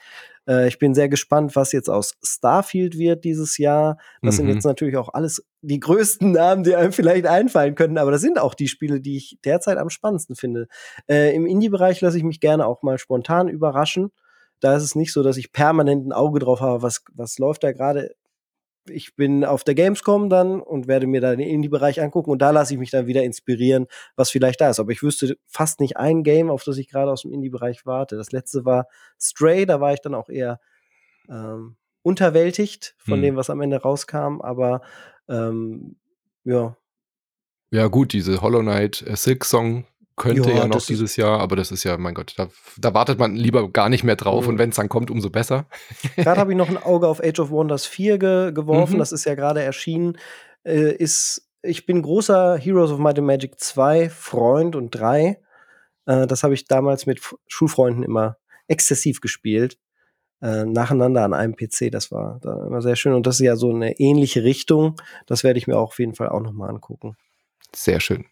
Äh, ich bin sehr gespannt, was jetzt aus Starfield wird dieses Jahr. Das sind Mhm. jetzt natürlich auch alles die größten Namen, die einem vielleicht einfallen könnten, aber das sind auch die Spiele, die ich derzeit am spannendsten finde. Äh, Im Indie-Bereich lasse ich mich gerne auch mal spontan überraschen. Da ist es nicht so, dass ich permanent ein Auge drauf habe, was, was läuft da gerade. Ich bin auf der Gamescom dann und werde mir da den Indie-Bereich angucken und da lasse ich mich dann wieder inspirieren, was vielleicht da ist. Aber ich wüsste fast nicht ein Game, auf das ich gerade aus dem Indie-Bereich warte. Das letzte war Stray, da war ich dann auch eher ähm, unterwältigt von Hm. dem, was am Ende rauskam. Aber ähm, ja, Ja, gut, diese Hollow Knight äh, Silk Song könnte Ja, ja, noch dieses Jahr, aber das ist ja, mein Gott, da, da wartet man lieber gar nicht mehr drauf Mhm. und wenn es dann kommt, umso besser. Gerade habe ich noch ein Auge auf Age of Wonders 4 ge geworfen. Mhm. Das ist ja gerade erschienen. Äh, ist, ich bin großer Heroes of Might and Magic 2 Freund und 3. Äh, das habe ich damals mit F Schulfreunden immer exzessiv gespielt. Äh, nacheinander an einem PC. Das war da immer sehr schön. Und das ist ja so eine ähnliche Richtung. Das werde ich mir auch auf jeden Fall auch noch mal angucken. Sehr schön.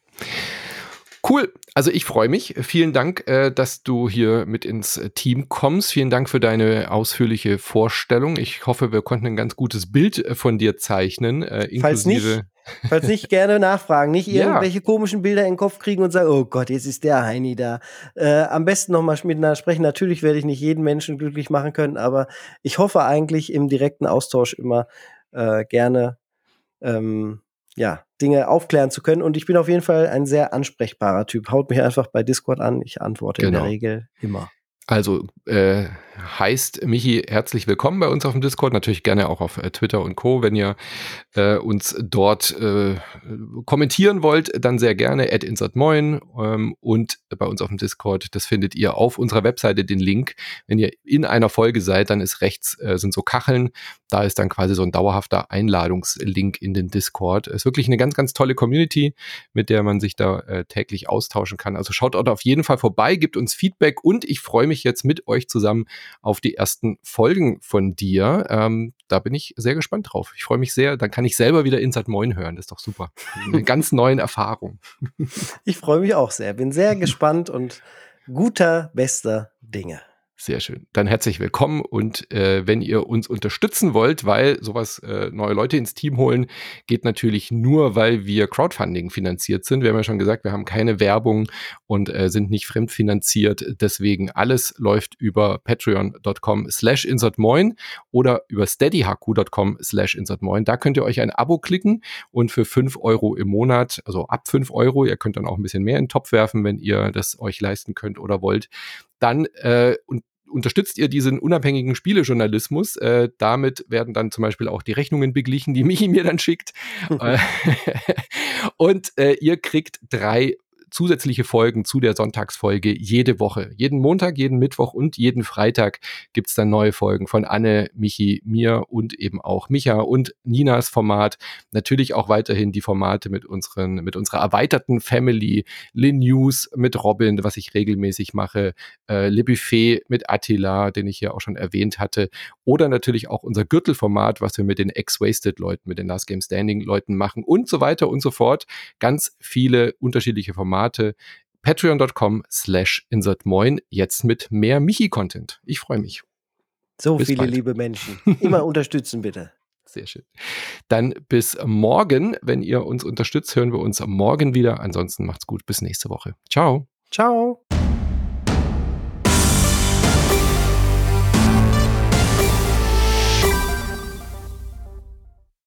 Cool. Also ich freue mich. Vielen Dank, äh, dass du hier mit ins äh, Team kommst. Vielen Dank für deine ausführliche Vorstellung. Ich hoffe, wir konnten ein ganz gutes Bild äh, von dir zeichnen. Falls nicht, Falls nicht, gerne nachfragen. Nicht Ja. irgendwelche komischen Bilder in den Kopf kriegen und sagen, oh Gott, jetzt ist der Heini da. Äh, am besten nochmal miteinander sprechen. Natürlich werde ich nicht jeden Menschen glücklich machen können, aber ich hoffe eigentlich im direkten Austausch immer äh, gerne ähm, ja, Dinge aufklären zu können. Und ich bin auf jeden Fall ein sehr ansprechbarer Typ. Haut mich einfach bei Discord an. Ich antworte in Genau. der Regel immer. Also äh, heißt Michi herzlich willkommen bei uns auf dem Discord, natürlich gerne auch auf äh, Twitter und Co. Wenn ihr äh, uns dort äh, kommentieren wollt, dann sehr gerne at insertmoin ähm, und bei uns auf dem Discord, das findet ihr auf unserer Webseite den Link. Wenn ihr in einer Folge seid, dann ist rechts äh, sind so Kacheln, da ist dann quasi so ein dauerhafter Einladungslink in den Discord. Ist wirklich eine ganz, ganz tolle Community, mit der man sich da äh, täglich austauschen kann. Also schaut dort auf jeden Fall vorbei, gibt uns Feedback und ich freue mich jetzt mit euch zusammen auf die ersten Folgen von dir. Ähm, da bin ich sehr gespannt drauf. Ich freue mich sehr. Dann kann ich selber wieder Insert Moin hören. Das ist doch super. Eine ganz neuen Erfahrung. Ich freue mich auch sehr. Bin sehr gespannt und guter, bester Dinge. Sehr schön. Dann herzlich willkommen und äh, wenn ihr uns unterstützen wollt, weil sowas äh, neue Leute ins Team holen, geht natürlich nur, weil wir Crowdfunding finanziert sind. Wir haben ja schon gesagt, wir haben keine Werbung und äh, sind nicht fremdfinanziert. Deswegen alles läuft über patreon.com slash insertmoin oder über steadyhaku.com slash insertmoin. Da könnt ihr euch ein Abo klicken und für fünf Euro im Monat, also ab fünf Euro, ihr könnt dann auch ein bisschen mehr in den Topf werfen, wenn ihr das euch leisten könnt oder wollt, dann äh, und unterstützt ihr diesen unabhängigen Spielejournalismus. Äh, damit werden dann zum Beispiel auch die Rechnungen beglichen, die Michi mir dann schickt. Äh, und äh, ihr kriegt drei zusätzliche Folgen zu der Sonntagsfolge jede Woche. Jeden Montag, jeden Mittwoch und jeden Freitag gibt's dann neue Folgen von Anne, Michi, mir und eben auch Micha und Ninas Format. Natürlich auch weiterhin die Formate mit unseren, mit unserer erweiterten Family, Lin News mit Robin, was ich regelmäßig mache, äh, Le Buffet mit Attila, den ich ja auch schon erwähnt hatte, oder natürlich auch unser Gürtelformat, was wir mit den Ex-Wasted-Leuten, mit den Last Game Standing-Leuten machen und so weiter und so fort. Ganz viele unterschiedliche Formate. Patreon.com slash insertmoin, jetzt mit mehr Michi-Content. Ich freue mich. So bis viele bald. liebe Menschen. Immer unterstützen, bitte. Sehr schön. Dann bis morgen. Wenn ihr uns unterstützt, hören wir uns morgen wieder. Ansonsten macht's gut. Bis nächste Woche. Ciao. Ciao.